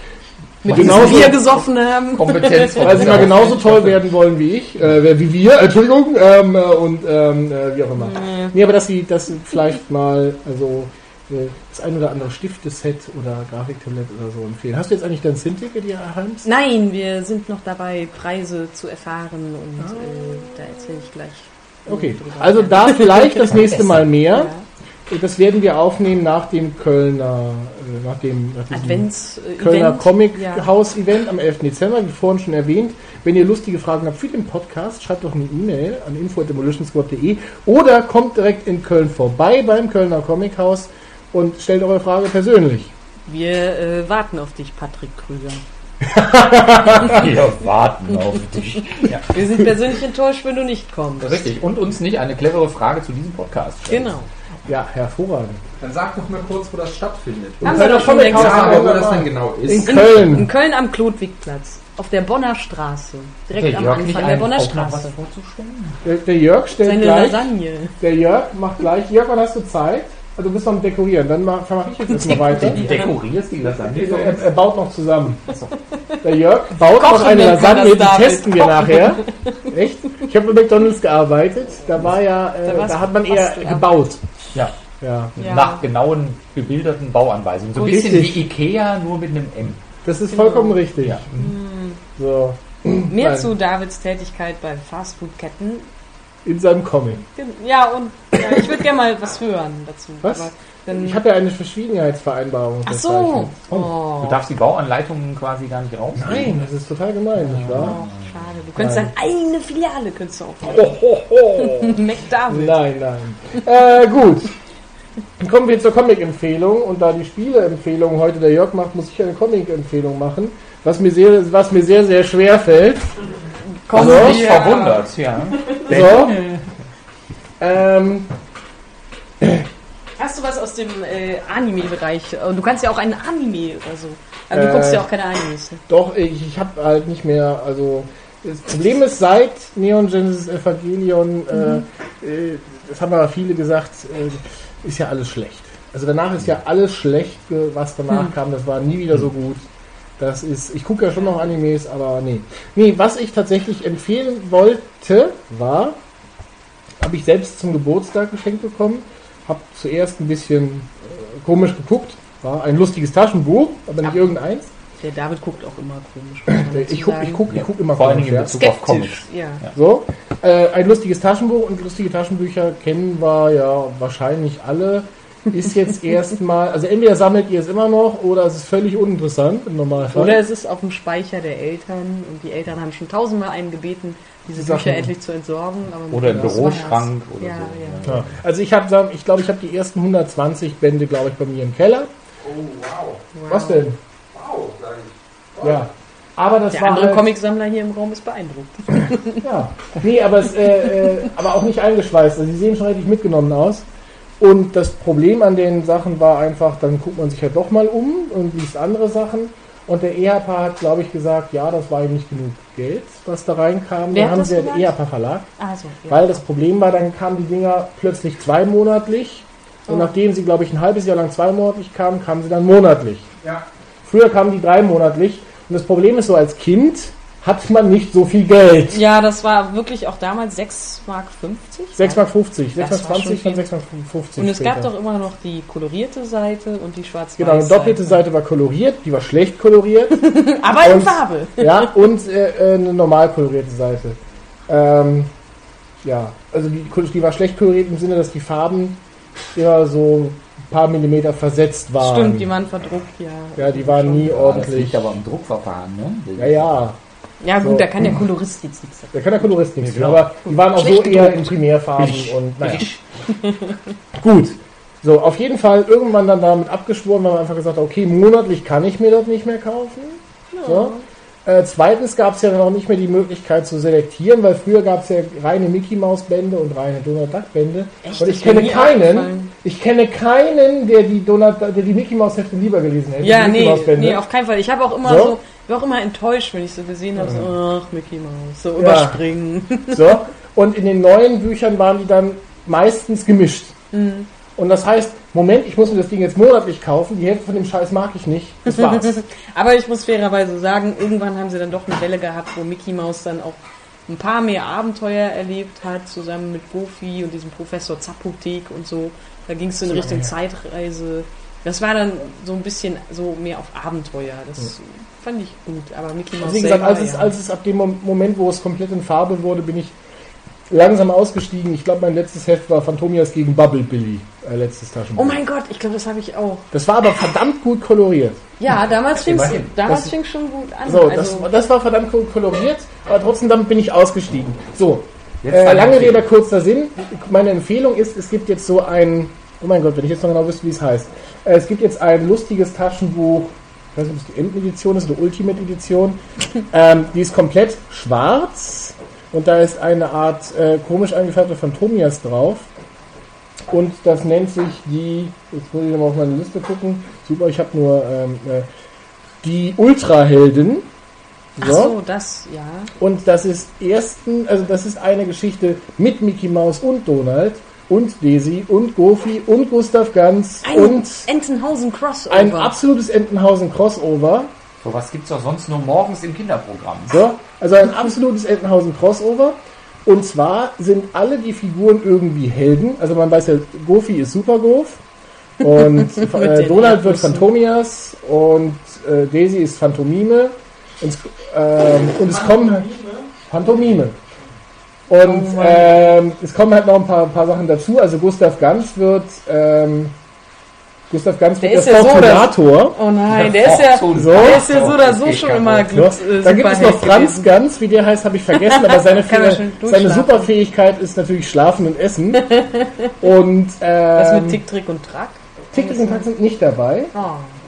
Mit genauso- Bier gesoffen haben. Kompetenz. weil sie mal genauso toll werden wollen wie ich, äh, wie wir, Entschuldigung, ähm, äh, und ähm, äh, wie auch immer. Nee. Nee, aber dass sie das vielleicht mal, also das ein oder andere Stifteset oder Grafiktablett oder so empfehlen. Hast du jetzt eigentlich dein Sim-Ticket hier erheimst? Nein, wir sind noch dabei, Preise zu erfahren und äh, da erzähle ich gleich. Okay, also da vielleicht das nächste Mal mehr. Ja. Das werden wir aufnehmen nach dem Kölner, äh, nach dem nach Advents äh, Kölner Event. Comic Ja. House Event am 11. Dezember, wie vorhin schon erwähnt. Wenn ihr lustige Fragen habt für den Podcast, schreibt doch eine E-Mail an info@demolitionsquad.de oder kommt direkt in Köln vorbei beim Kölner Comic House und stellt eure Frage persönlich. Wir äh, warten auf dich, Patrick Krüger. Wir warten auf dich. Ja, Wir sind persönlich enttäuscht, wenn du nicht kommst. richtig. Und uns nicht eine clevere Frage zu diesem Podcast. stellt. Genau. Ja, hervorragend. Dann sag doch mal kurz, wo das stattfindet. Haben wir doch schon aber wo das denn genau In ist. In, Köln. in Köln am Klodwigplatz. Auf der Bonner Straße. Direkt Okay, am Jörg, Anfang der Bonner Straße. vorzustellen? Der, der Jörg stellt Seine gleich. Lasagne. Der Jörg macht gleich. Jörg, wann hast du Zeit? Also du bist noch am Dekorieren. Dann mach, mach ich jetzt erstmal weiter. Du dekorierst die Lasagne Er, er baut noch zusammen. Der Jörg baut Kochen noch eine Lasagne, die David. testen wir Kochen. nachher. Echt? Ich habe bei McDonalds gearbeitet. Da war ja, äh, Da da hat man eher gebaut. Ja, Ja. Ja. nach genauen, gebilderten Bauanweisungen. So ein Richtig. bisschen wie Ikea, nur mit einem M. Das ist vollkommen Genau. richtig. Ja. So. Mehr Nein. zu Davids Tätigkeit bei Fastfood-Ketten. In seinem Comic. Ja, und ja, ich würde gerne mal was hören dazu. Was? Aber dann, Ich habe ja eine Verschwiegenheitsvereinbarung. Ach so. Oh, Du darfst die Bauanleitungen quasi gar nicht raus. Nein, das ist total gemein, nicht wahr? oh, schade. Du könntest Nein. deine eigene Filiale könntest du auch Ho, ho, ho. McDavid. Nein, nein. Äh, gut. Dann kommen wir zur Comic-Empfehlung. Und da die Spiele-Empfehlung heute der Jörg macht, muss ich eine Comic-Empfehlung machen. Was mir sehr, was mir sehr, sehr schwer fällt. Komm, Also, Mich verwundert, ja. So. Ähm, Hast du was aus dem äh, Anime-Bereich? Und Du kannst ja auch einen Anime oder so. Aber du guckst Äh, ja auch keine Animes. ne? doch, ich, ich habe halt nicht mehr, also das Problem ist, seit Neon Genesis Evangelion, äh, äh, das haben aber viele gesagt, äh, ist ja alles schlecht. Also danach ist ja alles schlecht, was danach kam, das war nie wieder so gut. Das ist, ich gucke ja schon noch Animes, aber nee. Nee, was ich tatsächlich empfehlen wollte, war, habe ich selbst zum Geburtstag geschenkt bekommen, habe zuerst ein bisschen äh, komisch geguckt, war ein lustiges Taschenbuch, aber nicht Ja. irgendeins. Der David guckt auch immer komisch. Ich gucke ich guck, ich guck immer Vor allen Dingen in komisch, ja. Bezug auf Comics. Ja. So, äh, ein lustiges Taschenbuch und lustige Taschenbücher kennen wir ja wahrscheinlich alle. Ist jetzt erstmal, also entweder sammelt ihr es immer noch oder es ist völlig uninteressant im Normalfall. Oder es ist auf dem Speicher der Eltern und die Eltern haben schon tausendmal einen gebeten, diese Sachen. Bücher endlich zu entsorgen. Aber Oder im Büroschrank oder ja, so. Ja. ja. Also ich habe, ich glaube, ich habe die ersten 120 Bände, glaube ich, bei mir im Keller. Oh, wow. Wow. Was denn? Wow, sag ich. Ja. Aber das Der war andere halt, Comicsammler hier im Raum ist beeindruckt. Ja. Nee, aber, es, äh, äh, aber auch nicht eingeschweißt. Also sie sehen schon richtig mitgenommen aus. Und das Problem an den Sachen war einfach, dann guckt man sich ja doch mal um und liest andere Sachen. Und der EHP hat, glaube ich, gesagt, ja, das war ihm nicht genug Geld, was da reinkam. Wer dann haben sie den? EHP Verlag. Also, ja. Weil das Problem war, dann kamen die Dinger plötzlich zweimonatlich Und Oh. nachdem sie, glaube ich, ein halbes Jahr lang zweimonatlich kamen, kamen sie dann monatlich. Ja. Früher kamen die dreimonatlich. Und das Problem ist so, als Kind hat man nicht so viel Geld. Ja, das war wirklich auch damals 6,50 Mark. 6,50 Mark, 6 Das Mark war 20, schon dann viel. 6 Mark 50 Und es gab später. doch immer noch die kolorierte Seite und die schwarz-weiß. Genau, eine doppelte Seite war koloriert, die war schlecht koloriert. Aber in Farbe. ja, und äh, äh, eine normal kolorierte Seite. Ähm, ja, also die, die war schlecht koloriert im Sinne, dass die Farben immer so ein paar Millimeter versetzt waren. Stimmt, die waren verdruckt, ja. Ja, die waren nie Ja, das ordentlich. liegt aber am Druckverfahren, ne? Ja, ja, Ja gut, So. da kann der Kolorist jetzt nichts da kann der Kolorist nichts klar. aber die waren auch so eher in Primärfarben und naja. Gut. So, auf jeden Fall irgendwann dann damit abgeschworen, weil man einfach gesagt hat, okay, monatlich kann ich mir das nicht mehr kaufen. So. Äh, zweitens gab es ja dann auch nicht mehr die Möglichkeit zu selektieren, weil früher gab es ja reine Mickey Maus Bände und reine Donald Duck Bände. Echt? Und ich mir kenne keinen, ich kenne keinen, der die Donald, der die Mickey Maus Hefte lieber gelesen hätte. Ja, nee, Maus nee, auf keinen Fall. Ich habe auch immer So? so, war auch immer enttäuscht, wenn ich so gesehen habe, so, ach, Mickey Mouse, so Ja. überspringen. So. Und in den neuen Büchern waren die dann meistens gemischt. Mhm. Und das heißt, Moment, ich muss mir das Ding jetzt monatlich kaufen, die Hälfte von dem Scheiß mag ich nicht. Das war's. Aber ich muss fairerweise sagen, irgendwann haben sie dann doch eine Welle gehabt, wo Mickey Mouse dann auch ein paar mehr Abenteuer erlebt hat, zusammen mit Goofy und diesem Professor Zapotek und so. Da ging es in So, Richtung ja. Zeitreise. Das war dann so ein bisschen so mehr auf Abenteuer. Das fand ich gut. Aber Mickey Mouse Wie gesagt, als es, ja. als es ab dem Mom- Moment, wo es komplett in Farbe wurde, bin ich langsam ausgestiegen. Ich glaube, mein letztes Heft war Phantomias gegen Bubble Billy. Äh, letztes Taschenbuch. Oh mein Gott, ich glaube, das habe ich auch. Das war aber verdammt gut koloriert. Ja, damals fing es Immerhin. damals Das- fing's schon gut an. So, das, also, das war verdammt gut koloriert, aber trotzdem damit bin ich ausgestiegen. So, Jetzt äh, lange. Rede, kurzer Sinn. Meine Empfehlung ist, es gibt jetzt so ein, oh mein Gott, wenn ich jetzt noch genau wüsste, wie es heißt. Äh, es gibt jetzt ein lustiges Taschenbuch, ich weiß nicht, ob es die Entenedition ist oder Ultimate Edition. ähm, die ist komplett schwarz und da ist eine Art äh, komisch eingefärbte Phantomias drauf. Und das nennt sich die, jetzt muss ich nochmal auf meine Liste gucken. Super, ich habe nur ähm, äh, die Ultrahelden. ach so, das, ja. Und das ist ersten, also das ist eine Geschichte mit Mickey Mouse und Donald und Daisy und Goofy und Gustav Ganz Ein und Entenhausen Crossover. ein absolutes Entenhausen Crossover. So was gibt's doch sonst nur morgens im Kinderprogramm. So, also ein absolutes Entenhausen Crossover. Und zwar sind alle die Figuren irgendwie Helden. Also man weiß ja, Goofy ist Super Goof und äh, Donald wird. Phantomias und äh, Daisy ist Phantomime. Und, es- ähm, und es kommen Phantomime. Und Oh ähm, es kommen halt noch ein paar, paar Sachen dazu. Also Gustav Ganz wird ähm, Gustav Ganz Der ist der ja so, Fortunator. Oh nein, der ist ja, so. der ist ja so oder so schon immer gut. Äh, Da gibt es noch Franz gewesen. Ganz, wie der heißt, habe ich vergessen, aber seine, seine. Superfähigkeit ist natürlich Schlafen und Essen. und Was ähm, mit Tick, Trick und Track? Tick, Tick und Tack sind nicht dabei. Oh.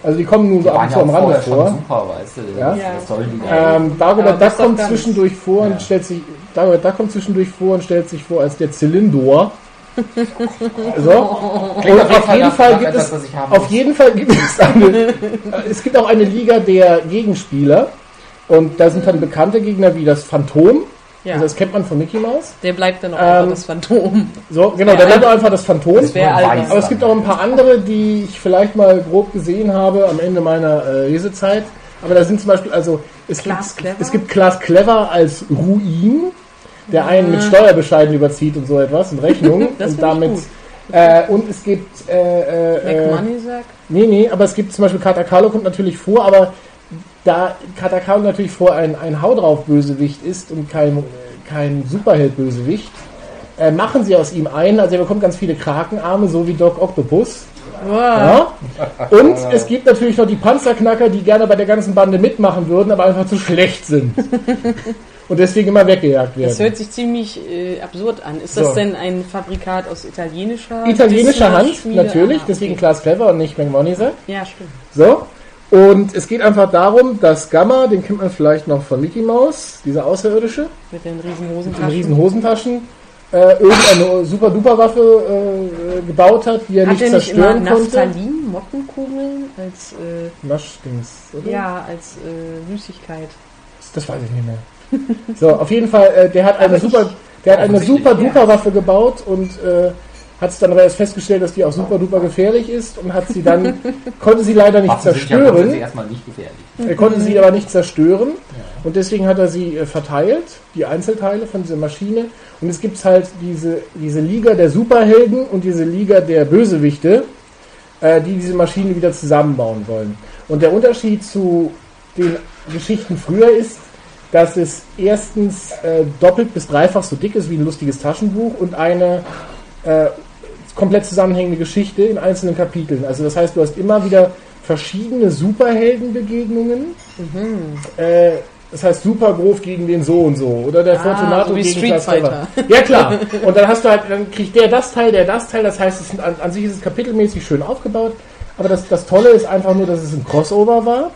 Also die kommen nur so ab und zu am Rande vor. super, weißt du. Ja. Das, Ja. Ähm, Dagobert Duck kommt zwischendurch vor und stellt sich Dagobert Duck kommt zwischendurch vor und stellt sich vor als der Zylindor. So. Und auf jeden Fall gibt es auf muss. jeden Fall gibt es eine es gibt auch eine Liga der Gegenspieler und da sind dann bekannte Gegner wie das Phantom. Ja, Also das kennt man von Mickey Mouse. der bleibt dann auch Ähm, einfach das Phantom. So, genau, da bleibt auch einfach das Phantom. Das. Aber es gibt auch ein paar andere, die ich vielleicht mal grob gesehen habe am Ende meiner äh, Lesezeit. Aber da sind zum Beispiel, also es Klaas gibt, Clever? es gibt Klaas Clever als Ruin, der einen mit Steuerbescheiden überzieht und so etwas und Rechnungen. Und damit gut. äh, und es gibt äh, äh, äh, Money sagt. nee, nee, aber es gibt zum Beispiel Katakalo kommt natürlich vor, aber da Katakalo natürlich vor ein, ein Hau drauf Bösewicht ist und kein, kein Superheld-Bösewicht, äh, machen sie aus ihm einen, also er bekommt ganz viele Krakenarme, so wie Doc Octopus. Wow. Ja? Und es gibt natürlich noch die Panzerknacker, die gerne bei der ganzen Bande mitmachen würden, aber einfach zu schlecht sind. Und deswegen immer weggejagt Das werden. hört sich ziemlich äh, absurd an. Ist das So. denn ein Fabrikat aus italienischer Italienischer Hand, natürlich, Ah, deswegen okay. Klaas Clever und nicht McMoneyser. Ja, stimmt. So. Und es geht einfach darum, dass Gamma, den kennt man vielleicht noch von Mickey Mouse, dieser Außerirdische, Mit den riesen mit den Hosentaschen. riesen Hosentaschen, äh, irgendeine super duper Waffe äh, gebaut hat, die er Hat nicht der nicht immer zerstören konnte. Naphthalin, Mottenkugeln als äh, Naschdings, oder? ja als äh, Süßigkeit? Das weiß ich nicht mehr. So, auf jeden Fall, äh, der hat eine super, der hat eine super ja. duper Waffe gebaut und äh, hat es dann aber erst festgestellt, dass die auch super duper gefährlich ist und hat sie dann, konnte sie leider nicht Waffen ja zerstören. grundsätzlich erstmal nicht gefährlich. Er konnte sie aber nicht zerstören und deswegen hat er sie äh, verteilt, die Einzelteile von dieser Maschine. Und es gibt halt diese, diese Liga der Superhelden und diese Liga der Bösewichte, äh, die diese Maschine wieder zusammenbauen wollen. Und der Unterschied zu den Geschichten früher ist, dass es erstens äh, doppelt bis dreifach so dick ist wie ein lustiges Taschenbuch und eine äh, komplett zusammenhängende Geschichte in einzelnen Kapiteln. Also das heißt, du hast immer wieder verschiedene Superheldenbegegnungen. Äh, das heißt Supergrof gegen den so und so oder der Ah, Fortunato so wie gegen Street Fighter. Ja klar. Und dann hast du halt, dann kriegt der das Teil, der das Teil. Das heißt, es sind, an, an sich ist es kapitelmäßig schön aufgebaut. Aber das, das Tolle ist einfach nur, dass es ein Crossover war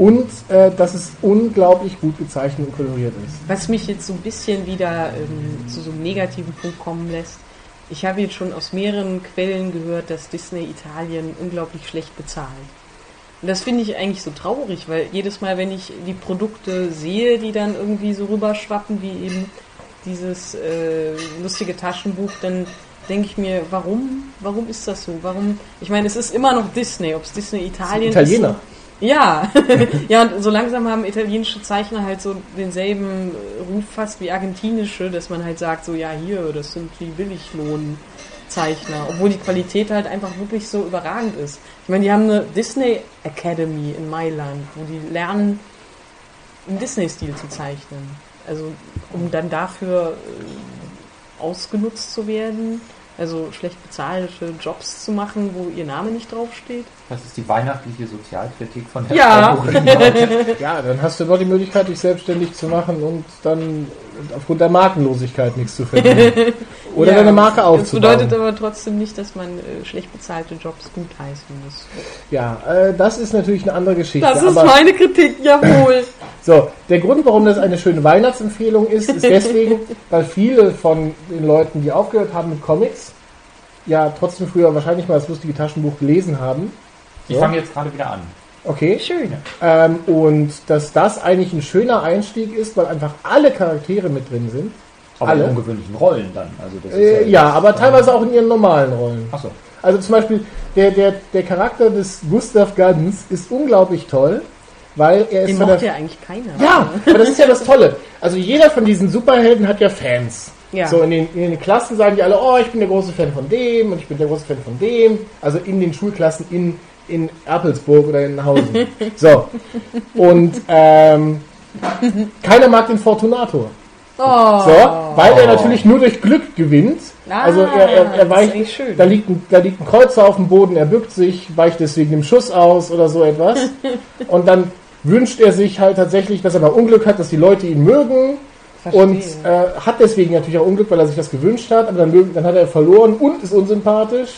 und äh, dass es unglaublich gut gezeichnet und koloriert ist. Was mich jetzt so ein bisschen wieder ähm, zu so einem negativen Punkt kommen lässt. Ich habe jetzt schon aus mehreren Quellen gehört, dass Disney Italien unglaublich schlecht bezahlt. Und das finde ich eigentlich so traurig, weil jedes Mal, wenn ich die Produkte sehe, die dann irgendwie so rüberschwappen, wie eben dieses äh, lustige Taschenbuch, dann denke ich mir, warum? Warum ist das so? Warum? Ich meine, es ist immer noch Disney, ob es Disney Italien Italiener. ist. Ja, ja, und so langsam haben italienische Zeichner halt so denselben Ruf fast wie argentinische, dass man halt sagt, so, ja, hier, das sind die Billiglohn-Zeichner, obwohl die Qualität halt einfach wirklich so überragend ist. Ich meine, die haben eine Disney Academy in Mailand, wo die lernen, im Disney-Stil zu zeichnen. Also, um dann dafür äh, ausgenutzt zu werden, also schlecht bezahlte Jobs zu machen, wo ihr Name nicht draufsteht. Das ist die weihnachtliche Sozialkritik von der Ja. Ja, dann hast du noch die Möglichkeit, dich selbstständig zu machen und dann aufgrund der Markenlosigkeit nichts zu verdienen. Oder Ja, deine Marke Das aufzubauen. bedeutet aber trotzdem nicht, dass man äh, schlecht bezahlte Jobs gutheißen muss. ja, äh, das ist natürlich eine andere Geschichte. Das ist aber meine Kritik, jawohl. so, der Grund, warum das eine schöne Weihnachtsempfehlung ist, ist deswegen, weil viele von den Leuten, die aufgehört haben mit Comics, ja trotzdem früher wahrscheinlich mal das lustige Taschenbuch gelesen haben. Ich So. fange jetzt gerade wieder an. Okay. Schön. Ähm, und dass das eigentlich ein schöner Einstieg ist, weil einfach alle Charaktere mit drin sind. Aber Alle? in ungewöhnlichen Rollen dann. Also das Äh, ist ja, aber teilweise auch in ihren normalen Rollen. Achso. Also zum Beispiel der, der, der Charakter des Gustav Gans ist unglaublich toll, weil er ist Den mochte der, ja eigentlich keiner. Ja, aber das ist ja das Tolle. Also jeder von diesen Superhelden hat ja Fans. Ja. So in den, in den Klassen sagen die alle, oh, ich bin der große Fan von dem und ich bin der große Fan von dem. Also in den Schulklassen in, in Erpelsburg oder in Hausen. So. Und ähm, keiner mag den Fortunator. Oh. So, weil er natürlich nur durch Glück gewinnt. Ah, also er, er, er weicht, da liegt, ein, da liegt ein Kreuzer auf dem Boden, er bückt sich, weicht deswegen dem Schuss aus oder so etwas. Und dann wünscht er sich halt tatsächlich, dass er mal Unglück hat, dass die Leute ihn mögen. Verstehe. Und äh, hat deswegen natürlich auch Unglück, weil er sich das gewünscht hat, aber dann, dann hat er verloren und ist unsympathisch.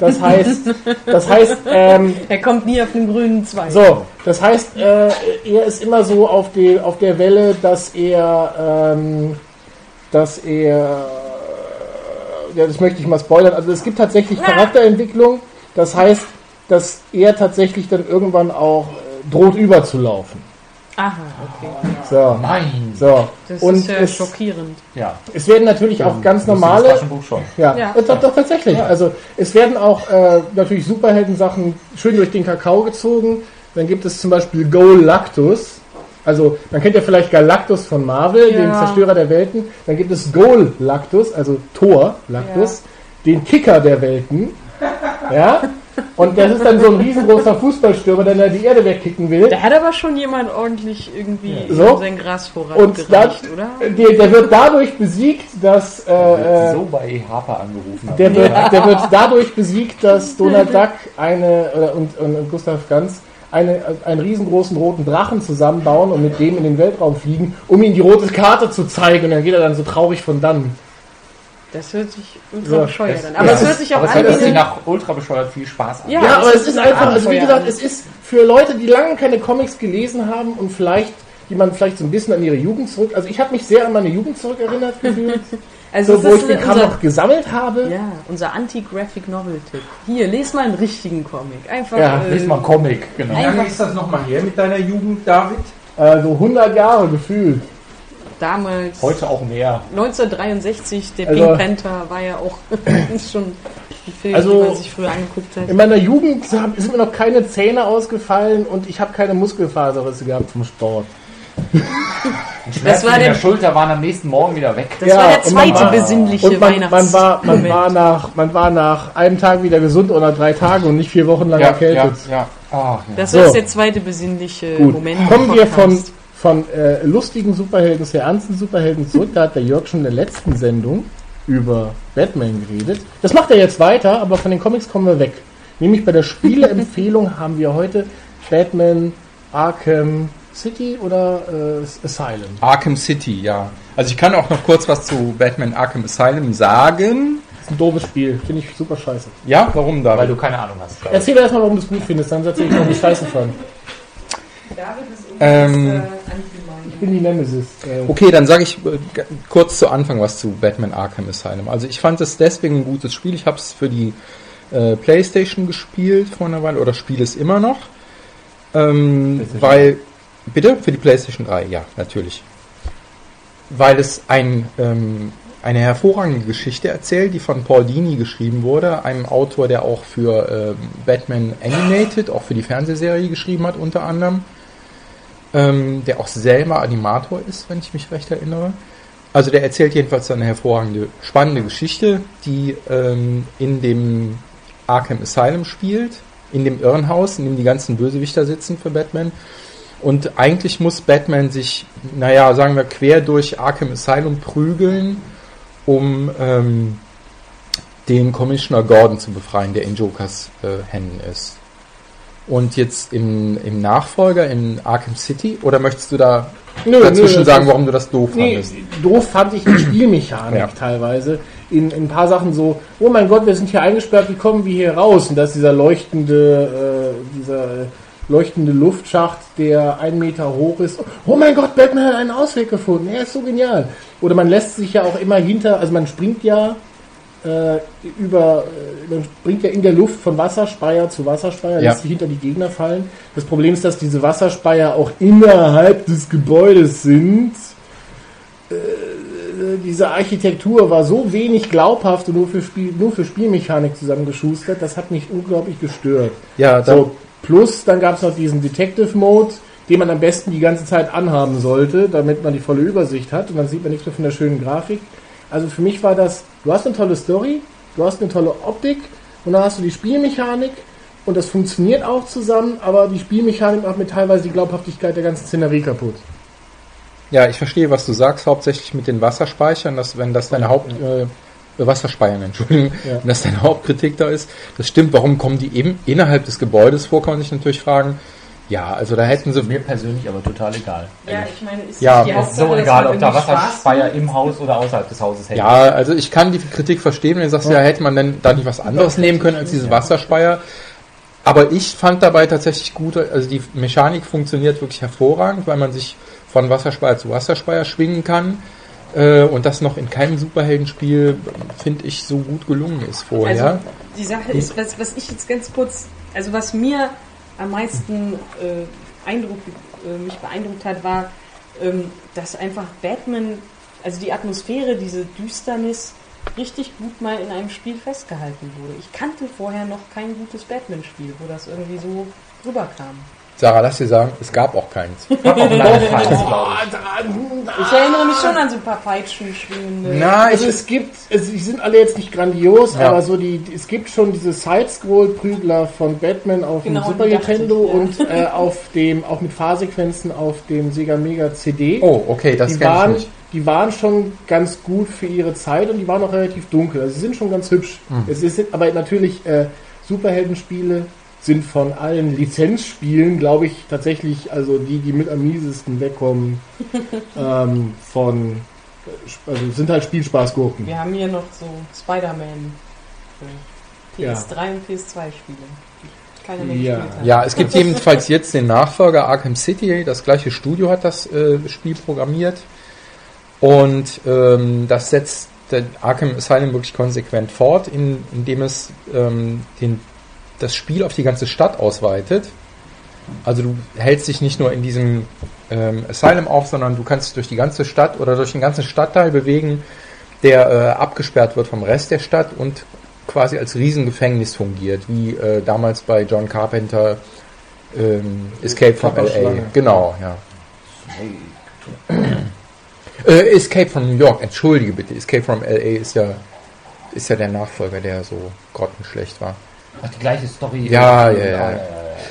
Das heißt, das heißt, ähm, er kommt nie auf den grünen Zweig. so, das heißt, äh, er ist immer so auf, die, auf der Welle, dass er, ähm, dass er, ja, das möchte ich mal spoilern. Also es gibt tatsächlich Charakterentwicklung. Das heißt, dass er tatsächlich dann irgendwann auch äh, droht überzulaufen. Aha, okay. So, Nein. so. Das Und ist ja es, schockierend. Ja. es werden natürlich auch ganz normale, Taschenbuch schon. ja, Ja. äh, doch, doch tatsächlich. Also es werden auch äh, natürlich Superheldensachen schön durch den Kakao gezogen. Dann gibt es zum Beispiel Galactus. Also man kennt ja vielleicht Galactus von Marvel, Ja. den Zerstörer der Welten. Dann gibt es Galactus, also Thor Lactus, den Kicker der Welten. Ja. Und das ist dann so ein riesengroßer Fußballstürmer, der da die Erde wegkicken will. Da hat aber schon jemand ordentlich irgendwie So. in sein Grasvorrat Und gereicht, dann, oder? der, der wird dadurch besiegt, dass äh, äh, so bei Harper angerufen. Der wird, der wird dadurch besiegt, dass Donald Duck eine, oder, und, und, und Gustav Ganz eine, einen riesengroßen roten Drachen zusammenbauen und mit dem in den Weltraum fliegen, um ihm die rote Karte zu zeigen. Und dann geht er dann so traurig von dann. Das hört sich ultra So, bescheuert an. Aber ja, es hört sich auch aber es an hört wie sich nach ultra bescheuert viel Spaß an. Ja, Ja, es aber es ist ist ein einfach, also wie gesagt, es ist für Leute, die lange keine Comics gelesen haben und vielleicht, die man vielleicht so ein bisschen an ihre Jugend zurück, also ich habe mich sehr an meine Jugend zurückerinnert gefühlt, Also so, wo ich den Kram noch gesammelt habe. ja, unser Anti-Graphic-Novel-Tipp. Hier, les mal einen richtigen Comic. Einfach. Ja, äh, Lies mal einen Comic, genau. Wie lange ist das nochmal her mit deiner Jugend, David? Äh, so 100 Jahre gefühlt. Damals. Heute auch mehr. 1963, der Also- Pink Panther war ja auch schon ein Film, Also- den man sich früher angeguckt hat. In meiner Jugend sind mir noch keine Zähne ausgefallen und ich habe keine Muskelfaserrisse gehabt vom Sport. Das war in der der- Schulter waren am nächsten Morgen wieder weg. Das war der und man zweite war- besinnliche und man, man war, man Weihnachtsmoment. war nach, man war nach einem Tag wieder gesund oder drei Tagen und nicht vier Wochen lang ja, erkältet. ja. Ach, ja. Das So. war jetzt der zweite besinnliche Gut. Moment. Kommen wir von. Von äh, lustigen Superhelden zu ernsten Superhelden zurück. Da hat der Jörg schon in der letzten Sendung über Batman geredet. Das macht er jetzt weiter, aber von den Comics kommen wir weg. Nämlich bei der Spieleempfehlung haben wir heute Batman Arkham City oder äh, Asylum. Arkham City, ja. Also ich kann auch noch kurz was zu Batman Arkham Asylum sagen. Das ist ein doofes Spiel, finde ich super scheiße. Ja, warum da? Weil du keine Ahnung hast. Erzähl mir erstmal, warum du es gut findest, dann erzähl ich, warum ich scheiße fand. Ähm, Ich bin die Nemesis. Äh, Okay, dann sage ich äh, kurz zu Anfang was zu Batman Arkham Asylum. Also ich fand es deswegen ein gutes Spiel. Ich habe es für die äh, PlayStation gespielt vor einer Weile oder spiele es immer noch. Ähm, weil, bitte? Für die PlayStation 3, ja, natürlich. Weil es ein, ähm, eine hervorragende Geschichte erzählt, die von Paul Dini geschrieben wurde, einem Autor, der auch für ähm, Batman Animated, auch für die Fernsehserie geschrieben hat, unter anderem ähm, der auch selber Animator ist, wenn ich mich recht erinnere. Also der erzählt jedenfalls eine hervorragende, spannende Geschichte, die ähm, in dem Arkham Asylum spielt, in dem Irrenhaus, in dem die ganzen Bösewichter sitzen für Batman. Und eigentlich muss Batman sich, naja, sagen wir, quer durch Arkham Asylum prügeln, um ähm, den Commissioner Gordon zu befreien, der in Jokers äh, Händen ist. Und jetzt im, im Nachfolger in Arkham City, oder möchtest du da Nö, dazwischen nö, sagen, das- warum du das doof Nee, fandest? doof fand ich die Spielmechanik Ja. teilweise. In, in ein paar Sachen so, oh mein Gott, wir sind hier eingesperrt, wie kommen wir hier raus? Und da ist dieser leuchtende, äh, dieser leuchtende Luftschacht, der einen Meter hoch ist. Oh mein Gott, Batman hat einen Ausweg gefunden. Er ist so genial. Oder man lässt sich ja auch immer hinter, also man springt ja äh, über, äh, man springt ja in der Luft von Wasserspeier zu Wasserspeier, Ja. lässt sich hinter die Gegner fallen. Das Problem ist, dass diese Wasserspeier auch innerhalb des Gebäudes sind. Äh, diese Architektur war so wenig glaubhaft und nur für, Spiel, nur für Spielmechanik zusammengeschustert, das hat mich unglaublich gestört. Ja, So, plus dann gab es noch diesen Detective Mode, den man am besten die ganze Zeit anhaben sollte, damit man die volle Übersicht hat und dann sieht man nichts mehr von der schönen Grafik. Also für mich war das, du hast eine tolle Story, du hast eine tolle Optik und dann hast du die Spielmechanik und das funktioniert auch zusammen, aber die Spielmechanik macht mir teilweise die Glaubhaftigkeit der ganzen Szenerie kaputt. ja, ich verstehe, was du sagst, hauptsächlich mit den Wasserspeichern, dass wenn das deine Haupt... Äh, Wasserspeiern, Entschuldigung, Ja. wenn das deine Hauptkritik da ist. Das stimmt, warum kommen die eben innerhalb des Gebäudes vor, kann man sich natürlich fragen. Ja, also da hätten sie... Mir persönlich aber total egal. Ja, ich meine, ist Ja, die ist so egal, ob da Wasserspeier im Haus oder außerhalb des Hauses hängt. Ja, also ich kann die Kritik verstehen, wenn du sagst, ja, hätte man denn da nicht was anderes nehmen können als diese Wasserspeier. Aber ich fand dabei tatsächlich gut, also die Mechanik funktioniert wirklich hervorragend, weil man sich von Wasserspeier zu Wasserspeier schwingen kann. Äh, und das noch in keinem Superheldenspiel, finde ich, so gut gelungen ist vorher. Also die Sache ist, was, was ich jetzt ganz kurz, also was mir am meisten äh, Eindruck, äh, mich beeindruckt hat, war, ähm, dass einfach Batman, also die Atmosphäre, diese Düsternis richtig gut mal in einem Spiel festgehalten wurde. Ich kannte vorher noch kein gutes Batman-Spiel, wo das irgendwie so rüberkam. Sarah, lass dir sagen, es gab auch keins. Auch lange glaube ich. Ich erinnere mich schon an so ein paar Peitschen schwingende. Na, Also es gibt, es, die sind alle jetzt nicht grandios, Ja. aber so die, es gibt schon diese Side-Scroll-Prügler von Batman auf Genau, dem Super Nintendo ich, und äh, auf dem, auch mit Fahrsequenzen auf dem Sega Mega CD. Oh, okay, das die kenne ich waren, nicht. die waren schon ganz gut für ihre Zeit und die waren auch relativ dunkel. Also sie sind schon ganz hübsch. Hm. Es ist, aber natürlich äh, Superheldenspiele sind von allen Lizenzspielen, glaube ich, tatsächlich also die, die mit am miesesten wegkommen ähm, von äh, also sind halt Spielspaßgurken. Wir haben hier noch so Spider-Man für Ja. PS3 und PS2-Spiele. Keiner mehr Ja. gespielt. Ja, es gibt jedenfalls jetzt den Nachfolger Arkham City. Das gleiche Studio hat das äh, Spiel programmiert. Und ähm, das setzt der Arkham Asylum wirklich konsequent fort, in, indem es ähm, den, das Spiel auf die ganze Stadt ausweitet. Also du hältst dich nicht nur in diesem ähm, Asylum auf, sondern du kannst dich durch die ganze Stadt oder durch den ganzen Stadtteil bewegen, der äh, abgesperrt wird vom Rest der Stadt und quasi als Riesengefängnis fungiert, wie äh, damals bei John Carpenter ähm, Escape from LA. Genau, ja. Äh, Escape from New York, entschuldige bitte, Escape from LA ist ja ist ja der Nachfolger, der so grottenschlecht war. Ach, die gleiche Story. Ja, ja, ja.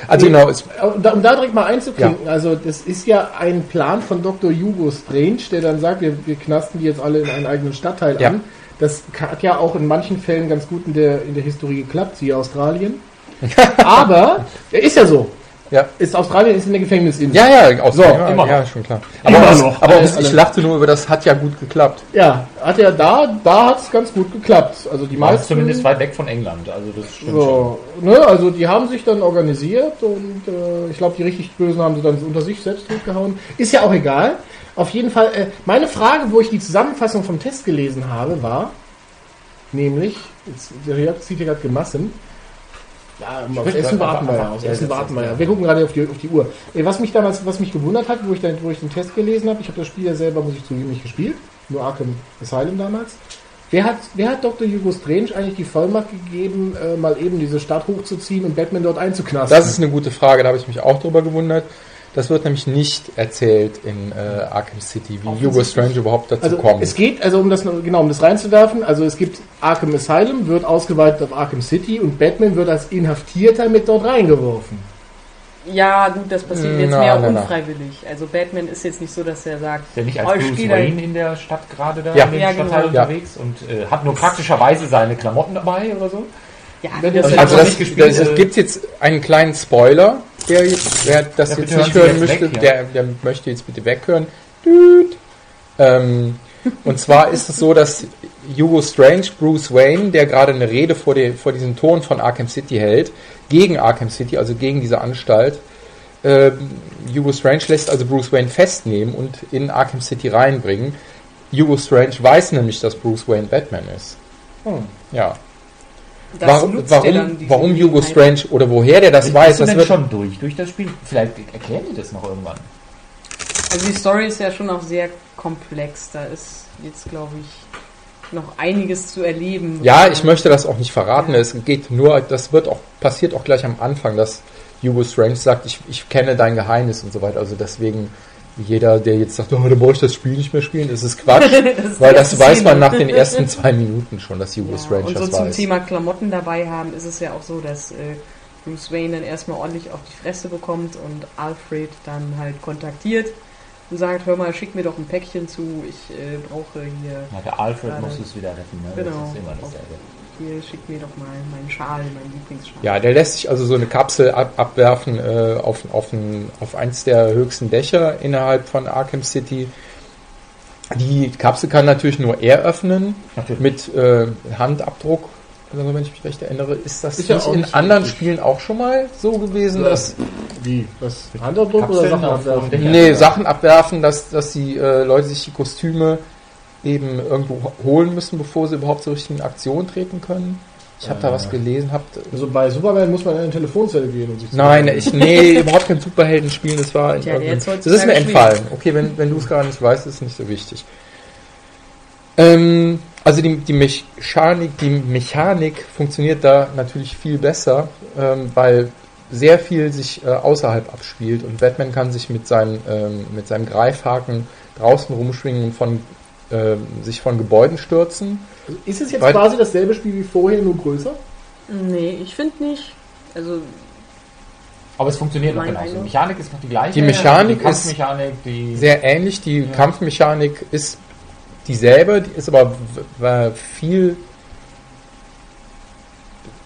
Also genau, Um da, um da direkt mal einzuklinken, also das ist ja ein Plan von Dr. Hugo Strange, der dann sagt, wir, wir knasten die jetzt alle in einen eigenen Stadtteil Ja. an. Das hat ja auch in manchen Fällen ganz gut in der, in der Historie geklappt, siehe Australien. Aber, ja, ist ja so. Ja. Ist Australien ist in der Gefängnisinsel. Ja, ja, aus So, immer ja, noch. schon klar. Immer Aber, was, noch. aber Alles, ich lachte nur über das hat ja gut geklappt. Ja, hat ja da, da hat es ganz gut geklappt. Also die meisten. zumindest weit weg von England, also das stimmt schon. So, ne, also die haben sich dann organisiert und äh, ich glaube, die richtig Bösen haben sie dann unter sich selbst totgehauen. Ist ja auch egal. Auf jeden Fall, äh, meine Frage, wo ich die Zusammenfassung vom Test gelesen habe, war, nämlich, jetzt, der Jörg zieht hier gerade Gemassen. Ja, Sprich Essen warten wir ja, Ja, Essen warten wir ja. Wir gucken gerade auf die, auf die Uhr. Was mich damals, was mich gewundert hat, wo ich, dann, wo ich den Test gelesen habe, ich habe das Spiel ja selber, muss ich zugeben, nicht gespielt, nur Arkham Asylum damals. Wer hat, wer hat Dr. Hugo Strange eigentlich die Vollmacht gegeben, äh, mal eben diese Stadt hochzuziehen und Batman dort einzuknasten? Das ist eine gute Frage, da habe ich mich auch drüber gewundert. Das wird nämlich nicht erzählt in äh, Arkham City, wie Hugo Strange überhaupt dazu also kommt. es geht, also um das genau, um das reinzuwerfen, also es gibt Arkham Asylum, wird ausgeweitet auf Arkham City und Batman wird als Inhaftierter mit dort reingeworfen. Ja, gut, das passiert jetzt Na, mehr na, na. unfreiwillig. Also Batman ist jetzt nicht so, dass er sagt, der nicht Oh, als ich Bruce Wayne in der Stadt gerade da Ja. in dem Ja, Stadtteil genau. Ja. unterwegs und äh, hat nur praktischerweise seine Klamotten dabei oder so? ja, Wenn das das- ist Also das, nicht gespielt, das, es äh, gibt jetzt einen kleinen Spoiler, der jetzt, wer das Ja, jetzt nicht hören möchte, weg, ja. der, der möchte jetzt bitte weghören. Düt. Ähm, und zwar ist es so, dass Hugo Strange, Bruce Wayne, der gerade eine Rede vor, der, vor diesem Ton von Arkham City hält, gegen Arkham City, also gegen diese Anstalt, ähm, Hugo Strange lässt also Bruce Wayne festnehmen und in Arkham City reinbringen. Hugo Strange weiß nämlich, dass Bruce Wayne Batman ist. Hm. Ja. Das warum nutzt dann, warum, warum Hugo. Strange oder woher der das Bist weiß, das wird schon durch, durch das Spiel? Vielleicht erklären die das noch irgendwann. Also die Story ist ja schon auch sehr komplex. Da ist jetzt, glaube ich, noch einiges zu erleben. Ja, ich möchte das auch nicht verraten. Es geht nur, das wird auch, passiert auch gleich am Anfang, dass Hugo Strange sagt, ich, ich kenne dein Geheimnis und so weiter. Also deswegen, jeder, der jetzt sagt, oh, dann brauche ich das Spiel nicht mehr spielen, das ist Quatsch. ist weil die das weiß man nach den ersten zwei Minuten schon, dass Hugo Ja, Strange und so das zum weiß. Thema Klamotten dabei haben, ist es ja auch so, dass äh, Bruce Wayne dann erstmal ordentlich auf die Fresse bekommt und Alfred dann halt kontaktiert und sagt, hör mal, schick mir doch ein Päckchen zu, ich äh, brauche hier, Ja, der Alfred Gerade. muss es wieder retten. Ne? Genau. Das ist immer dasselbe. Hier, schick mir doch mal meinen Schal, meinen Lieblingsschal. Ja, der lässt sich also so eine Kapsel ab, abwerfen äh, auf, auf, ein, auf eins der höchsten Dächer innerhalb von Arkham City. Die Kapsel kann natürlich nur er öffnen. Natürlich. mit äh, Handabdruck. Also wenn ich mich recht erinnere, ist das Ist ja nicht auch in nicht anderen richtig. Spielen auch schon mal so gewesen, Ja. dass Wie? Was? Handabdruck oder Sachen abwerfen? nee, Sachen abwerfen, dass, dass die äh, Leute sich die Kostüme eben irgendwo holen müssen, bevor sie überhaupt so richtig in Aktion treten können. Ich habe da was gelesen, habt Also bei Superman muss man in eine Telefonzelle gehen und sich zu- Nein, ich nee, überhaupt kein Superhelden spielen, das war Tja, Das ist mir entfallen. Okay, wenn, wenn du es gar nicht weißt, ist es nicht so wichtig. Ähm, also die, die Mechanik, die Mechanik funktioniert da natürlich viel besser, ähm, weil sehr viel sich äh, außerhalb abspielt und Batman kann sich mit seinem, ähm, mit seinem Greifhaken draußen rumschwingen und von, ähm, sich von Gebäuden stürzen. Ist es jetzt Weil- quasi dasselbe Spiel wie vorher, nur größer? Nee, ich finde nicht. Also, Aber es funktioniert noch genauso. Die. Mechanik ist noch die gleiche. Die Mechanik die Kampfmechanik, die sehr ähnlich. Die Ja. Kampfmechanik ist dieselbe, die ist aber viel.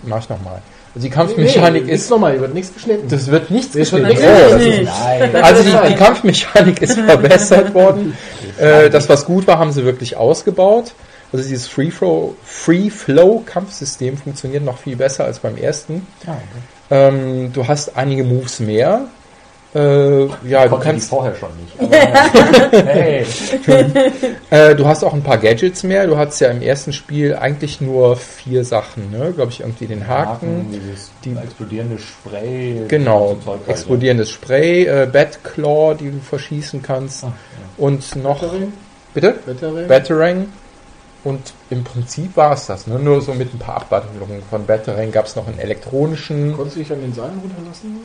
Mach ich nochmal. Also die Kampfmechanik nee, ist. nochmal, hier wird nichts geschnitten. Das wird nichts Das wird geschnitten. nichts Oh, das ist, also die, die Kampfmechanik ist verbessert worden. Äh, das, was gut war, haben sie wirklich ausgebaut. Also dieses Free Flow, Free Flow Kampfsystem funktioniert noch viel besser als beim ersten. Ja, okay. Ähm, du hast einige Moves mehr. Äh, ja, du kannst, vorher schon nicht. Aber, hey. äh, du hast auch ein paar Gadgets mehr. Du hattest ja im ersten Spiel eigentlich nur vier Sachen, ne? Glaube ich, irgendwie den Haken. dieses die- explodierende Spray. Genau, Zeug explodierendes Spray, äh, Batclaw, die du verschießen kannst. Ah, ja. Und noch, Batarang? bitte? Batarang? Batarang. Und im Prinzip war es das, ne? Nur so mit ein paar Abwandlungen von Batarang gab es noch einen elektronischen. Konntest du dich an den Seilen runterlassen?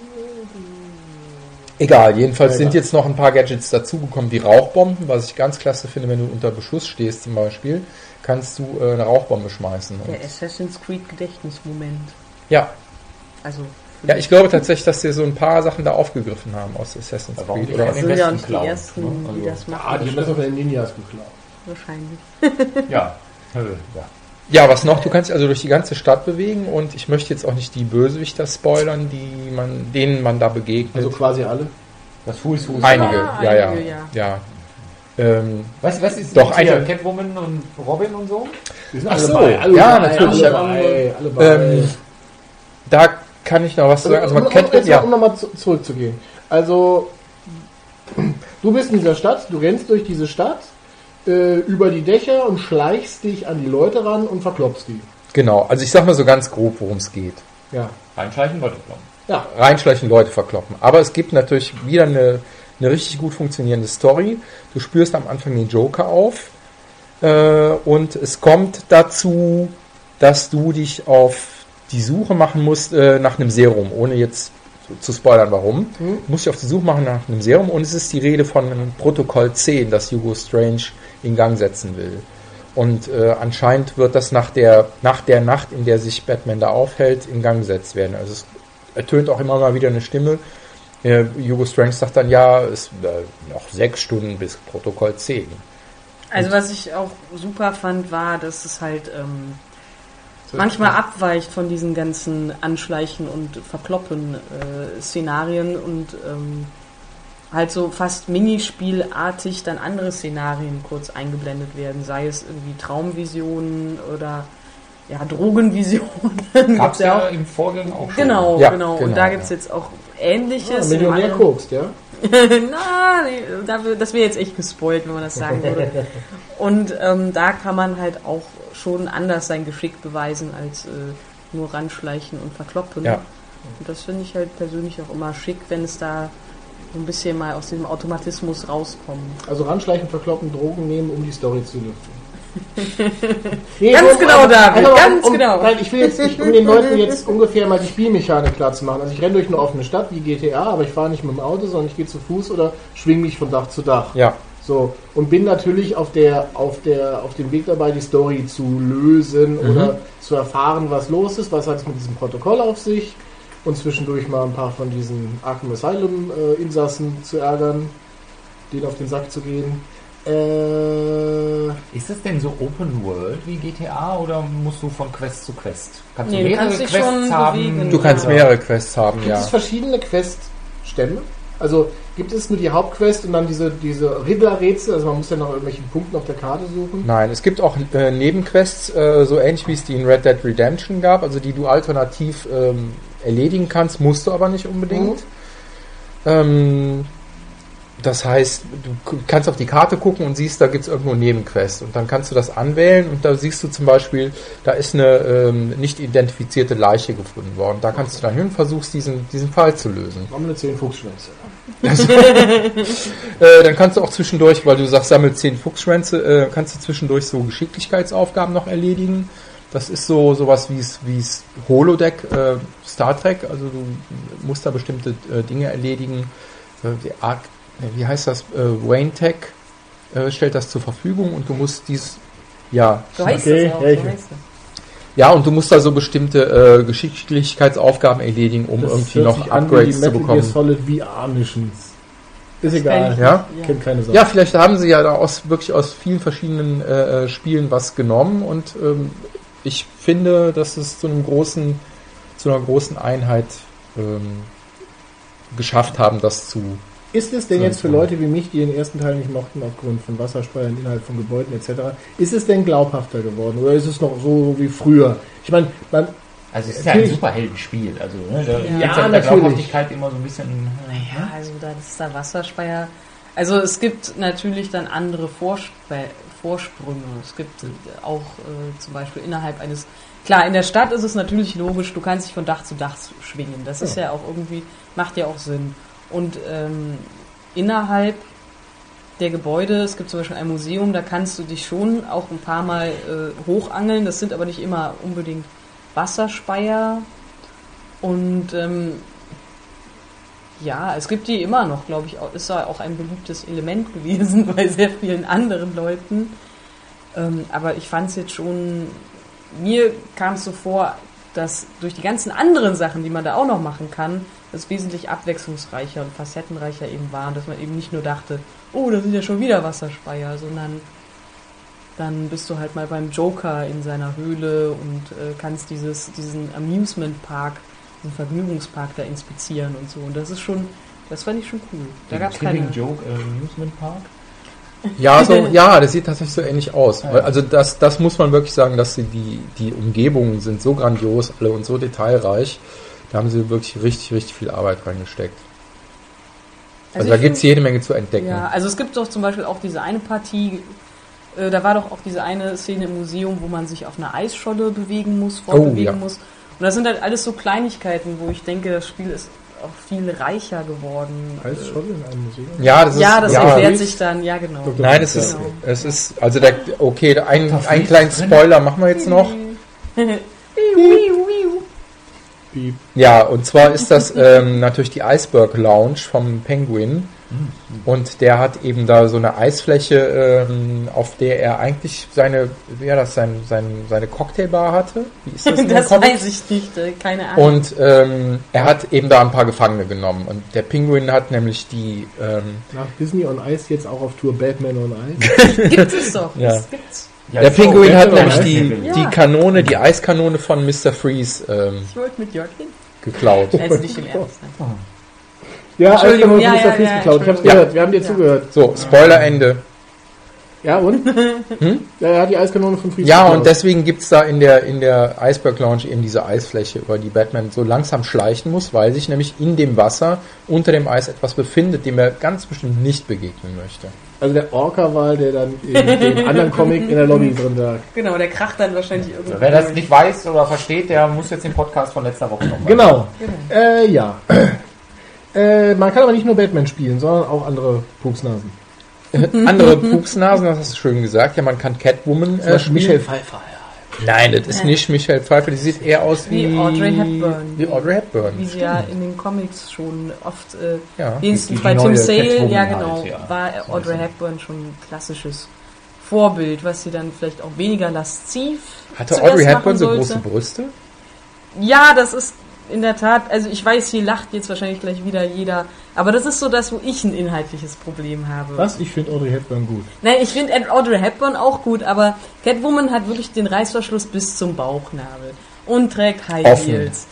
Egal, jedenfalls Ja, sind egal. jetzt noch ein paar Gadgets dazugekommen, wie Rauchbomben, was ich ganz klasse finde, wenn du unter Beschuss stehst zum Beispiel, kannst du äh, eine Rauchbombe schmeißen. Der Assassin's Creed Gedächtnismoment. ja, Also. ja, ich glaube tatsächlich, dass sie so ein paar Sachen da aufgegriffen haben aus Assassin's Warum Creed. Oder das den sind ja nicht die ersten, ne? die Also- das machen. Ah, die haben das auch von den Ninjas geklaut. Wahrscheinlich. Ja. Äh, ja. Ja, was noch? Du kannst dich also durch die ganze Stadt bewegen und ich möchte jetzt auch nicht die Bösewichter spoilern, die man, denen man da begegnet. Also quasi alle. Das Fuß, Fuß. einige, Ah, ja, ja, einige, ja. ja. Ähm, Was, was ist Doch, eine- Catwoman und Robin und so? Die sind Ach alle so, bei, alle ja, bei, natürlich, Alle ja. bei, alle bei. ähm, da kann ich noch was zu sagen. Also um, man um, kennt jetzt ja, um nochmal zu, zurückzugehen. Also, du bist in dieser Stadt, du rennst durch diese Stadt, äh, über die Dächer und schleichst dich an die Leute ran und verklopst die. genau. Also ich sag mal so ganz grob, worum es geht. Ja. Reinschleichen, Leute glauben. Ja. reinschleichen, Leute verkloppen. Aber es gibt natürlich wieder eine, eine richtig gut funktionierende Story. Du spürst am Anfang den Joker auf äh, und es kommt dazu, dass du dich auf die Suche machen musst äh, nach einem Serum, ohne jetzt zu- spoilern, warum. Hm. Du musst dich auf die Suche machen nach einem Serum und es ist die Rede von einem Protokoll 10, das Hugo Strange in Gang setzen will. Und äh, anscheinend wird das nach der, nach der Nacht, in der sich Batman da aufhält, in Gang gesetzt werden. Also es ertönt auch immer mal wieder eine Stimme. Äh, Hugo Strange sagt dann, ja, es äh, noch sechs Stunden bis Protokoll 10. Also was ich auch super fand, war, dass es halt ähm, manchmal abweicht von diesen ganzen Anschleichen und Verkloppen äh, Szenarien und ähm, halt so fast Minispielartig dann andere Szenarien kurz eingeblendet werden, sei es irgendwie Traumvisionen oder ja, Drogenvisionen. Gab's Gibt's ja im Vorgang auch schon. Genau, Ja, genau. genau, Und da ja. gibt's jetzt auch Ja, Ähnliches. im Millionär kokst, ja? Na, nee, das wäre jetzt echt gespoilt, wenn man das sagen würde. Und ähm, da kann man halt auch schon anders sein Geschick beweisen als äh, nur ranschleichen und verkloppen. Ja. Und das finde ich halt persönlich auch immer schick, wenn es da so ein bisschen mal aus diesem Automatismus rauskommt. Also ranschleichen, verkloppen, Drogen nehmen, um die Story zu lüften. Nee, Ganz genau, also, David, einfach mal, ganz um, genau. Nein, ich will jetzt, ich, um den Leuten jetzt ungefähr mal die Spielmechanik klar zu machen. Also ich renne durch eine offene Stadt wie GTA, aber ich fahre nicht mit dem Auto, sondern ich gehe zu Fuß oder schwing mich von Dach zu Dach. Ja, So, und bin natürlich auf der, auf der, auf dem Weg dabei, die Story zu lösen Mhm. oder zu erfahren, was los ist, was hat es mit diesem Protokoll auf sich und zwischendurch mal ein paar von diesen Arkham Asylum äh, Insassen zu ärgern, denen auf den Sack zu gehen. Äh, Ist das denn so Open World wie GTA oder musst du von Quest zu Quest? Kannst Nee, du du mehrere kannst Quests haben? bewegen. du kannst Ja. mehrere Quests haben, gibt ja. es verschiedene Queststämme? Also gibt es nur die Hauptquest und dann diese, diese Riddler-Rätsel, also man muss ja nach irgendwelchen Punkten auf der Karte suchen. Nein, es gibt auch äh, Nebenquests, äh, so ähnlich wie es die in Red Dead Redemption gab, also die du alternativ ähm, erledigen kannst, musst du aber nicht unbedingt. Ähm, das heißt, du kannst auf die Karte gucken und siehst, da gibt es irgendwo einen Nebenquest. Und dann kannst du das anwählen und da siehst du zum Beispiel, da ist eine ähm, nicht identifizierte Leiche gefunden worden. Da kannst du dann hin und versuchst, diesen, diesen Fall zu lösen. Eine 10 Fuchsschwänze. Äh, dann kannst du auch zwischendurch, weil du sagst, sammel 10 Fuchsschwänze, äh, kannst du zwischendurch so Geschicklichkeitsaufgaben noch erledigen. Das ist so sowas wie es Holodeck äh, Star Trek, also du musst da bestimmte äh, Dinge erledigen. Äh, die äh, wie heißt das? Äh, Wayne Tech äh, stellt das zur Verfügung und du musst dies ja So heißt Okay, das auch. ja, So heißt das. ja und du musst da so bestimmte äh, Geschicklichkeitsaufgaben erledigen, um Das irgendwie noch Upgrades zu bekommen. Solid VR Missions. Ist egal. ich Ja? nicht, Kennt keine Sau. Ja, vielleicht haben sie ja da aus, wirklich aus vielen verschiedenen äh, äh, Spielen was genommen und ähm, ich finde, dass es zu einem großen, zu einer großen Einheit ähm, geschafft haben, das zu. Ist es denn jetzt für. Leute wie mich, die den ersten Teil nicht mochten aufgrund von Wasserspeiern, Inhalt von Gebäuden etc., ist es denn glaubhafter geworden oder ist es noch so wie früher? Ich meine, man, Also es ist ja ein. Superheldenspiel. Also ne, da Ja, ja, der. Glaubhaftigkeit immer so ein bisschen. äh, Ja, also da ist der Wasserspeier. Also es gibt natürlich dann andere Vorspe Vorsprünge. Es gibt äh, auch äh, zum Beispiel innerhalb eines. Klar, in der Stadt ist es natürlich logisch, du kannst dich von Dach zu Dach schwingen. Das ist ja auch irgendwie, macht ja auch Sinn. Und ähm, innerhalb der Gebäude, es gibt zum Beispiel ein Museum, da kannst du dich schon auch ein paar Mal äh, hochangeln. Das sind aber nicht immer unbedingt Wasserspeier. Und ähm, ja, es gibt die immer noch, glaube ich, ist ja auch ein beliebtes Element gewesen bei sehr vielen anderen Leuten. Ähm, aber ich fand es jetzt schon, mir kam es so vor, dass durch die ganzen anderen Sachen, die man da auch noch machen kann, das wesentlich abwechslungsreicher und facettenreicher eben war. Und dass man eben nicht nur dachte, oh, da sind ja schon wieder Wasserspeier, sondern dann bist du halt mal beim Joker in seiner Höhle und äh, kannst dieses, diesen Amusement Park, diesen Vergnügungspark da inspizieren und so. Und das ist schon, das fand ich schon cool. Da gab es keine. Joke äh, Amusement Park. Ja, so, ja, das sieht tatsächlich so ähnlich aus. Also das, das muss man wirklich sagen, dass sie die, die Umgebungen sind so grandios alle und so detailreich. Da haben sie wirklich richtig, richtig viel Arbeit reingesteckt. Also, da ich gibt's find- jede Menge zu entdecken. Ja, also es gibt doch zum Beispiel auch diese eine Partie, äh, da war doch auch diese eine Szene im Museum, wo man sich auf einer Eisscholle bewegen muss, fortbewegen ja. muss. Und das sind halt alles so Kleinigkeiten, wo ich denke, das Spiel ist auch viel reicher geworden. Eisscholle in einem Museum? Ja, das ist, Ja, das ja, erklärt sich dann, ja genau. Nein, es ist, Genau. es ist, also der, okay, ein, Da einen kleinen. Spoiler machen wir jetzt noch. Piep. Ja, und zwar ist das ähm, natürlich die Iceberg Lounge vom Penguin. Und der hat eben da so eine Eisfläche, ähm, auf der er eigentlich seine, wie das, sein, sein, seine Cocktailbar hatte. Wie ist das Das weiß ich nicht, äh, keine Ahnung. Und ähm, er hat eben da ein paar Gefangene genommen. Und der Pinguin hat nämlich die, ähm, Nach Disney on Ice jetzt auch auf Tour Batman on Ice. Gibt es doch. Ja. Das gibt's. Ja, der Pinguin hat nämlich die, die. Kanone, die Eiskanone von Mr. Freeze ähm, Ich wollte mit Jörg hin. geklaut. Also nicht im Ernst. ne? Ja, Eiskanone ja, von Mr. ja, Freeze ja, geklaut. Ich hab's gehört, wir haben dir Ja. zugehört. So, Spoilerende. Ja, und? Ja, er hat die Eiskanone von Freeze Ja, und deswegen gibt's da in der, in der Iceberg Lounge eben diese Eisfläche, über die Batman so langsam schleichen muss, weil sich nämlich in dem Wasser unter dem Eis etwas befindet, dem er ganz bestimmt nicht begegnen möchte. Also der Orca-Wal, der dann in dem anderen Comic in der Lobby drin lag. Genau, der kracht dann wahrscheinlich irgendwie. Wer das nicht weiß oder versteht, der muss jetzt den Podcast von letzter Woche nochmal. Genau. Äh, ja. Äh, man kann aber nicht nur Batman spielen, sondern auch andere Puksnasen. Andere Puksnasen, das hast du schön gesagt. Ja, man kann Catwoman Zum äh, spielen. Michelle Pfeiffer. Nein, das ist nicht Michelle Pfeiffer, die sieht eher aus wie, Wie Audrey Hepburn. Wie Audrey Hepburn. Wie sie ja in den Comics schon oft, äh, Ja. wenigstens die bei Tim Sale, Catwoman ja halt, genau, ja. war Audrey. Hepburn schon ein klassisches Vorbild, was sie dann vielleicht auch weniger lasziv Hatte Audrey Hepburn so große Brüste? Ja, das ist in der Tat, also ich weiß, hier lacht jetzt wahrscheinlich gleich wieder jeder, aber das ist so das, wo ich ein inhaltliches Problem habe. Was? Ich finde Audrey Hepburn gut. Nein, ich finde Audrey Hepburn auch gut, aber Catwoman hat wirklich den Reißverschluss bis zum Bauchnabel und trägt High Offen. Heels.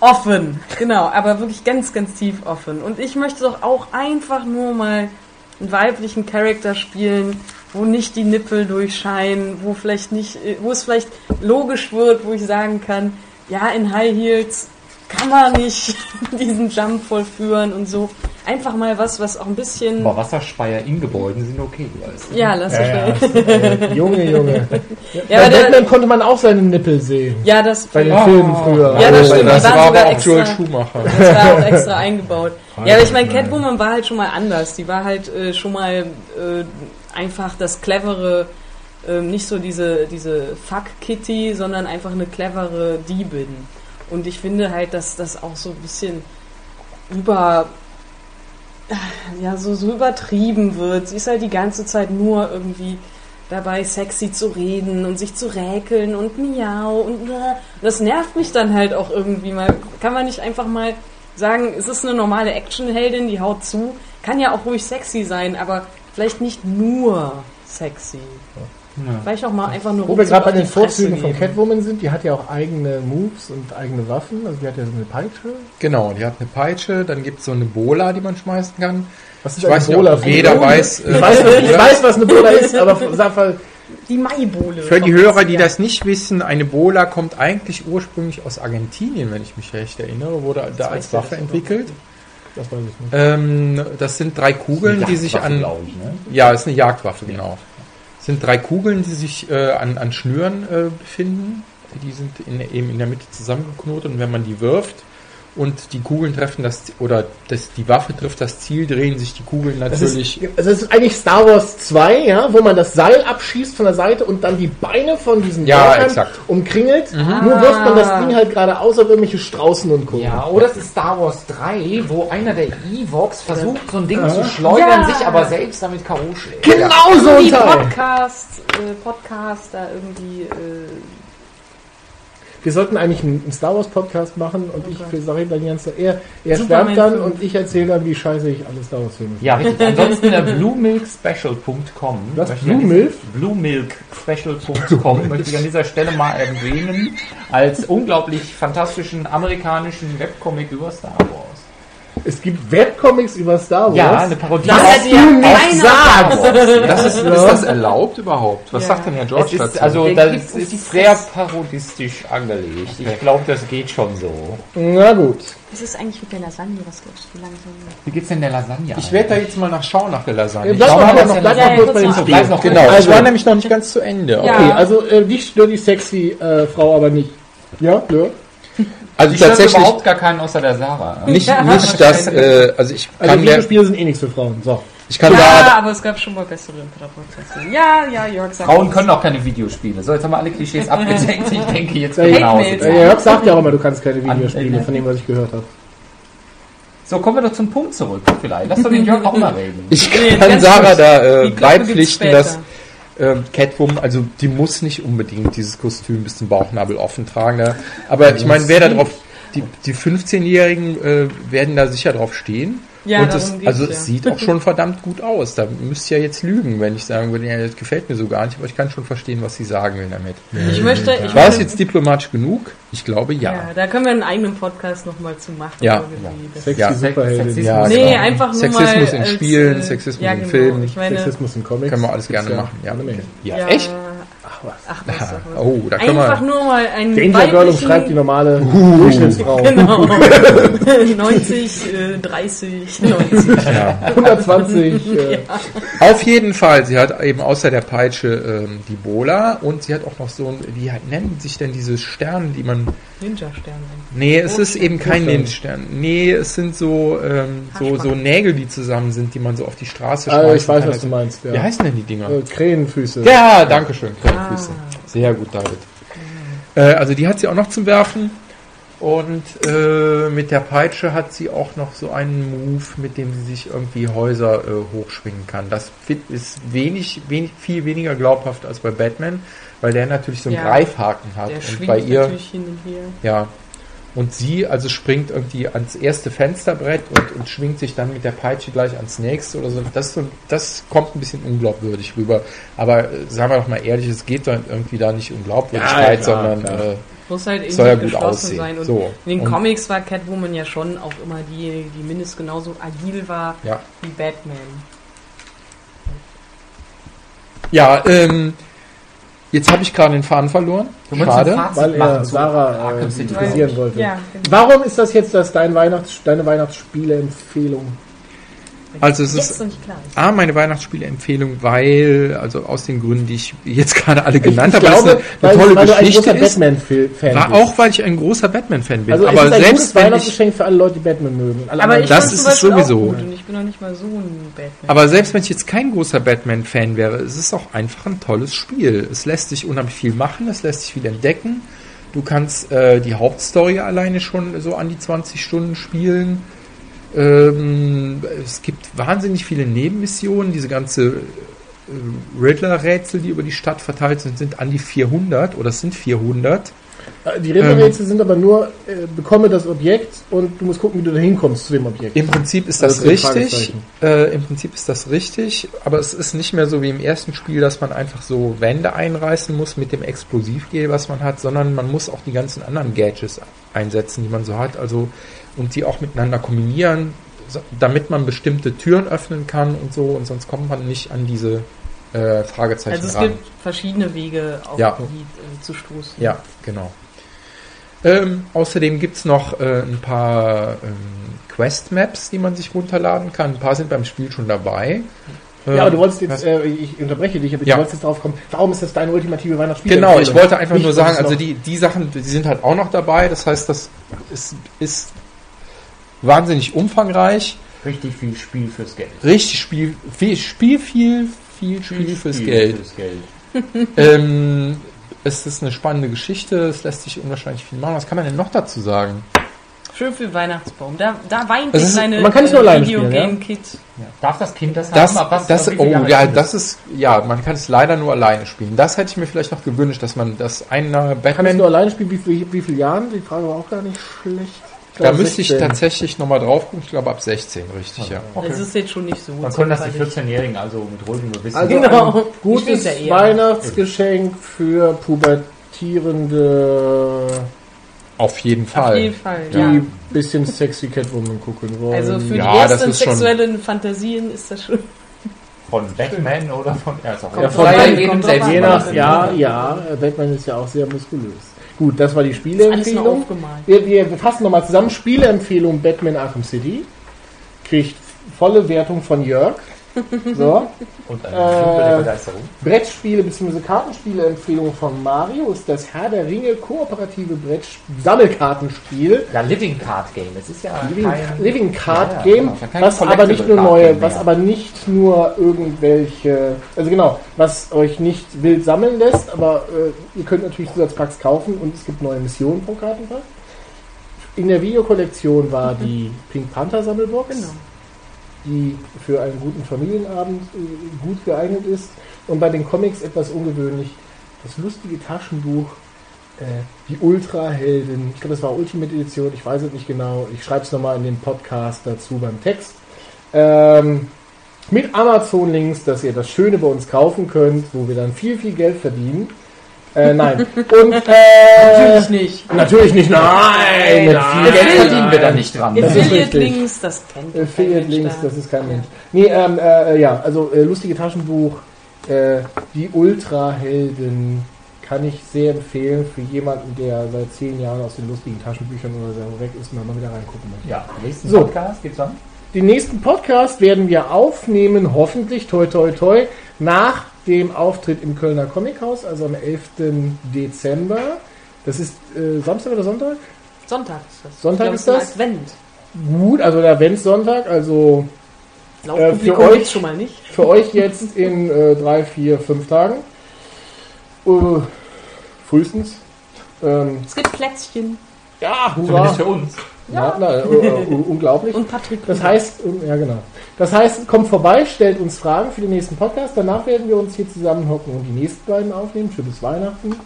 Offen, genau, aber wirklich ganz, ganz tief offen. Und ich möchte doch auch einfach nur mal einen weiblichen Charakter spielen, wo nicht die Nippel durchscheinen, wo vielleicht nicht, wo es vielleicht logisch wird, wo ich sagen kann, ja, in High Heels kann man nicht diesen Jump vollführen und so. Einfach mal was, was auch ein bisschen. Aber Wasserspeier in Gebäuden sind okay, weißt du. Ja, lass Ja, uns ja. Äh, Junge, Junge. Ja, Bei aber der, Batman konnte man auch seine Nippel sehen. ja, das, Bei den Oh. Filmen früher. Ja, das Oh, stimmt, das war aber auch extra- Joel Schumacher. das war auch extra eingebaut. Ja, aber ich meine, Catwoman war halt schon mal anders. Die war halt äh, schon mal äh, einfach das clevere, äh, nicht so diese, diese Fuck-Kitty, sondern einfach eine clevere Diebin. Und ich finde halt, dass das auch so ein bisschen über ja, so, so übertrieben wird. Sie ist halt die ganze Zeit nur irgendwie dabei, sexy zu reden und sich zu räkeln und miau und äh. das nervt mich dann halt auch irgendwie mal. Kann man nicht einfach mal sagen, es ist eine normale Actionheldin, die haut zu, kann ja auch ruhig sexy sein, aber vielleicht nicht nur sexy. Vielleicht auch mal einfach nur Wo wir gerade bei den Vorzügen von. Catwoman sind, die hat ja auch eigene Moves und eigene Waffen. Also die hat ja so eine Peitsche. Genau, die hat eine Peitsche, dann gibt's so eine Bola, die man schmeißen kann. Was ist Ich weiß nicht, Bola? jeder Eine weiß. äh, Ich weiß, was- ich weiß, was eine Bola ist, aber sag mal, die Maibohle. Für die Hörer, die das nicht wissen, eine Bola kommt eigentlich ursprünglich aus Argentinien, wenn ich mich recht erinnere, wurde da als Waffe entwickelt. Das weiß ich nicht. Ähm, das sind drei Kugeln, die sich an. glaube ich, ne? Ja, ist eine Jagdwaffe, genau. Sind drei Kugeln, die sich äh, an, an Schnüren äh, befinden. Die sind in, eben in der Mitte zusammengeknotet und wenn man die wirft und die Kugeln treffen das oder das, die Waffe trifft das Ziel, drehen sich die Kugeln natürlich. ist, also das ist eigentlich Star Wars 2, ja, wo man das Seil abschießt von der Seite und dann die Beine von diesem Ja, exakt. umkringelt. Nur wirft man das Ding halt geradeaus auf irgendwelche Straußen und Co. Ja, oder es ist Star Wars 3, wo einer der Evox versucht, so ein Ding zu schleudern, Ja. sich aber selbst damit K.O. schlägt. Genau so ein die Teil. Podcast, äh, Podcast da irgendwie. Äh, Wir sollten eigentlich einen, Star Wars Podcast machen und ich sage dann die ganze Zeit, er, er schwärmt dann Film. und ich erzähle dann, wie scheiße ich alle Star Wars Filme finde. Ja, richtig. Ansonsten äh, bluemilkspecial.com. Was? Blue Milk? dieser- Bluemilkspecial.com möchte ich an dieser Stelle mal erwähnen als unglaublich fantastischen amerikanischen Webcomic über Star Wars. Es gibt Webcomics über Star Wars. Ja, eine Parodie das auf hätte ja keiner sagst. Das ist, ist das erlaubt überhaupt? Was Ja. sagt denn Herr George dazu? also, Der das ist sehr parodistisch angelegt. Ich glaube, das geht schon so. Na gut. Was ist eigentlich mit der Lasagne? Was glaubst du, wie lange so? Wie geht's denn der Lasagne? ich werde da jetzt mal nachschauen nach der Lasagne. Bleib schau mal, noch, was bleib mal kurz Ja, bei dem. Spiel. Bleib noch Genau, Also- ich war nämlich noch nicht ganz zu Ende. Ja. Okay, also äh, dich stört die sexy äh, Frau aber nicht. Ja, Fleur? Also Ich tatsächlich überhaupt gar keinen außer der Sarah. nicht, nicht das, äh, also ich Also kann, mir, Videospiele sind eh nichts für Frauen. So. ich kann Ja, da, aber es gab schon mal bessere Interpretationen. Ja, ja, Jörg sagt Frauen können auch keine Videospiele. So, jetzt haben wir alle Klischees abgedeckt. Ich denke, jetzt Ja, wir ja. nach Hause. Hate Äh, Jörg sagt ja auch immer, du kannst keine Videospiele, An- von dem, was ich gehört habe. So, kommen wir doch zum Punkt zurück, vielleicht. Lass doch den Jörg auch mal reden. ich Nee, kann ganz Sarah da äh, beipflichten, dass ähm, Catwoman, also die muss nicht unbedingt dieses Kostüm bis zum Bauchnabel offen tragen. Ne? Aber ich meine, wer da drauf, die, die 15-Jährigen äh, werden da sicher drauf stehen. Ja, und geht's, also ja. es sieht auch schon verdammt gut aus. Da müsst ihr ja jetzt lügen, wenn ich sagen würde, ja, das gefällt mir so gar nicht, aber ich kann schon verstehen, was sie sagen will damit. Ich möchte, ich War es jetzt diplomatisch genug? Ich glaube ja. Ja, da können wir einen eigenen Podcast nochmal zu machen. Ja. Das- Sexy Ja. Superheldin. Sexismus. Ja, Nee, genau. einfach nur Sexismus mal in als, Spielen, äh, Sexismus ja, in genau. Filmen. Ich meine, Sexismus in Comics. Können wir alles gerne machen, ja. Ja, ja, echt? Ach was. Ach, was. Oh, da können Einfach wir. nur mal einen Danger Girl weiblichen- umschreibt die normale Durchschnittsfrau. Genau. 90, äh, 30, 90. 120. Äh, Auf jeden Fall, sie hat eben außer der Peitsche ähm, die Bola und sie hat auch noch so ein, wie halt nennen sich denn diese Sterne, die man. Ninja-Sterne. Nee, es ist eben kein. Ninja-Stern. Nee, es sind so, ähm, so, so. Nägel, die zusammen sind, die man so auf die Straße ah, ich weiß, kann. was du meinst. Ja. Wie heißen denn die Dinger? Äh, Krähenfüße. Ja, danke schön, Krähenfüße. Sehr gut, David. Äh, also die hat sie auch noch zum Werfen. Und äh, mit der Peitsche hat sie auch noch so einen Move, mit dem sie sich irgendwie Häuser äh, hochschwingen kann. Das fit- ist wenig, wenig, viel weniger glaubhaft als bei Batman, weil der natürlich so einen Ja. Greifhaken hat. Der Und schwingt bei ihr, natürlich hin und her. ja. Und sie also springt irgendwie ans erste Fensterbrett und, und schwingt sich dann mit der Peitsche gleich ans nächste oder so. Das, das kommt ein bisschen unglaubwürdig rüber. Aber äh, sagen wir doch mal ehrlich, es geht dann irgendwie da nicht um Glaubwürdigkeit, Ja, sondern klar. Äh, Muss halt in Soll ja gut geschlossen aussehen. sein. Und So. in den Und- Comics war Catwoman ja schon auch immer diejenige, die mindestens genauso agil war ja. wie Batman. Ja, ähm, jetzt habe ich gerade den Faden verloren. Schade. Weil er Sarah äh, kritisieren wollte. Ja, genau. Warum ist das jetzt das dein Weihnachts deine Weihnachtsspiele-Empfehlung? Also es Jetzt ist. A, meine Weihnachtsspiele-Empfehlung, weil, also aus den Gründen, die ich jetzt gerade alle genannt ich habe, weil es glaube, eine, eine tolle weil du ein Geschichte großer ist. Batman-Fan War auch, weil ich ein großer Batman-Fan bin. also es aber ist ein selbst ich, Weihnachtsgeschenk für alle Leute, die Batman mögen. Alle Aber ich Das ist es sowieso. Auch gut und ich bin noch nicht mal so ein Batman. aber selbst wenn ich jetzt kein großer Batman-Fan wäre, es ist auch einfach ein tolles Spiel. Es lässt sich unheimlich viel machen, es lässt sich viel entdecken. Du kannst äh, die Hauptstory alleine schon so an die 20 Stunden spielen. Ähm, es gibt wahnsinnig viele Nebenmissionen. Diese ganze äh, Riddler-Rätsel, die über die Stadt verteilt sind, sind an die 400 oder es sind 400. Äh, Die Rätselrätsel sind aber nur, äh, bekomme das Objekt und du musst gucken, wie du da hinkommst zu dem Objekt. Im Prinzip ist das Also richtig. Äh, Im Prinzip ist das richtig, aber es ist nicht mehr so wie im ersten Spiel, dass man einfach so Wände einreißen muss mit dem Explosivgel, was man hat, sondern man muss auch die ganzen anderen Gadgets einsetzen, die man so hat, also und die auch miteinander kombinieren, so- damit man bestimmte Türen öffnen kann und so, und sonst kommt man nicht an diese äh, Fragezeichen Also es ran. gibt verschiedene Wege, auf Ja. die äh, zu stoßen. Ja, genau. Ähm, außerdem gibt's noch äh, ein paar ähm, Quest-Maps, die man sich runterladen kann. Ein paar sind beim Spiel schon dabei. Ja, aber du Ähm, wolltest jetzt, äh, ich unterbreche dich, aber Ja. du wolltest jetzt drauf kommen, warum ist das deine ultimative Weihnachtsspiel? Genau, ich wollte einfach Nicht, nur sagen, es also die, die Sachen, die sind halt auch noch dabei. Das heißt, das ist, ist wahnsinnig umfangreich. Richtig viel Spiel fürs Geld. Richtig Spiel, viel Spiel, viel, viel Spiel fürs Geld. Fürs Geld. ähm, es ist eine spannende Geschichte, es lässt sich unwahrscheinlich viel machen. Was kann man denn noch dazu sagen? Schön für Weihnachtsbaum. Da, da weint Das das ist- seine man kann es nur alleine spielen, Videogame-Kit. Ja. Darf das Kind das, Das, haben? Das, wie viele oh, Jahre ja, das ist, ja, man kann es leider nur alleine spielen. Das hätte ich mir vielleicht noch gewünscht, dass man das einer Kann ich Batman, nur alleine spielen, wie, viel- wie viele Jahren? Die Frage war auch gar nicht schlecht. Da müsste ich 16. tatsächlich nochmal drauf gucken. Ich glaube ab 16, richtig, ja. Okay. Das ist jetzt schon nicht so. Dann können das die zimperlich. 14-Jährigen also mit ruhigem Gewissen. Also Genau. ein gutes ja eher. Weihnachtsgeschenk für pubertierende, Auf jeden Auf Fall. jeden Fall, die ja. bisschen sexy Catwoman gucken wollen. Also für Ja, die ersten sexuellen Fantasien ist das schon. von Batman oder von. Ja, Ja, von Batman. Je nach, Ja. ja, Batman ist ja auch sehr muskulös. Gut, das war die Spieleempfehlung. Wir, wir fassen nochmal zusammen. Spieleempfehlung Batman Arkham City. Kriegt volle Wertung von Jörg. So. Und eine Äh. Brettspiele bzw. Kartenspiele-Empfehlung von Mario ist das Herr der Ringe kooperative Brett-Sammelkartenspiel. Ja, Living Card Game. Es ist ja Living, kein. Living Card Ja, ja, Game, genau. Kein was aber nicht nur neue, was aber nicht nur irgendwelche, also genau, was euch nicht wild sammeln lässt, aber äh, ihr könnt natürlich Zusatzpacks kaufen und es gibt neue Missionen pro Kartenpack. In der Videokollektion war die Pink Panther Sammelbox, Genau. Die für einen guten Familienabend äh, gut geeignet ist. Und bei den Comics etwas ungewöhnlich, das lustige Taschenbuch äh, die Ultrahelden, ich glaube, das war Ultimate Edition, ich weiß es nicht genau, ich schreibe es nochmal in den Podcast dazu beim Text. Ähm, mit Amazon-Links, dass ihr das Schöne bei uns kaufen könnt, wo wir dann viel, viel Geld verdienen. Äh, nein. Und, äh, Natürlich nicht. Natürlich nicht, nein! Nein, nein, Geld nein, verdienen wir da nicht dran. Das ist Affiliate-Links, das kennt kein Affiliate-Links, Mensch da. das ist kein Mensch. Nee, ähm, äh, ja, also äh, lustige Taschenbuch, äh, die Ultrahelden kann ich sehr empfehlen für jemanden, der seit zehn Jahren aus den lustigen Taschenbüchern oder so weg ist und dann mal wieder reingucken möchte. Ja, nächsten So. Podcast geht's an. Den nächsten Podcast werden wir aufnehmen, hoffentlich, toi toi toi, nach dem Auftritt im Kölner Comichaus, also am 11. Dezember. Das ist äh, Samstag oder Sonntag? Sonntag ist das. Sonntag glaub, ist das? Advent. Gut, also der Adventssonntag, also Äh, für Publikum euch- schon mal nicht. für euch jetzt in äh, drei, vier, fünf Tagen. Äh, frühestens. Ähm, Es gibt Plätzchen ja, Zumindest hurra. für uns. Ja, na, äh, äh, unglaublich. und Patrick. Das heißt, ja genau. Das heißt, kommt vorbei, stellt uns Fragen für den nächsten Podcast. Danach werden wir uns hier zusammenhocken und die nächsten beiden aufnehmen. Schönes Weihnachten.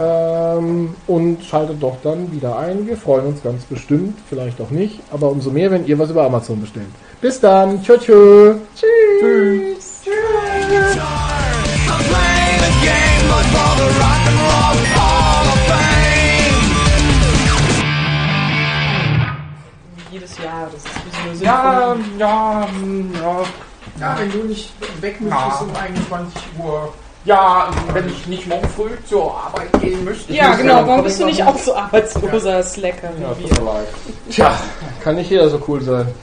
Ähm, und schaltet doch dann wieder ein. Wir freuen uns ganz bestimmt, vielleicht auch nicht, aber umso mehr, wenn ihr was über Amazon bestellt. Bis dann. Tschö, tschö. Tschüss. I'm playing Eine Ja, ja, ja. Ja, wenn du nicht weg Ja. müsstest um 21 Uhr. Ja, wenn ich nicht morgen früh zur Arbeit gehen müsste. Ja, genau. Warum bist du nicht auch so arbeitsloser Slacker Ja, wie wir? Tja, kann nicht jeder so cool sein.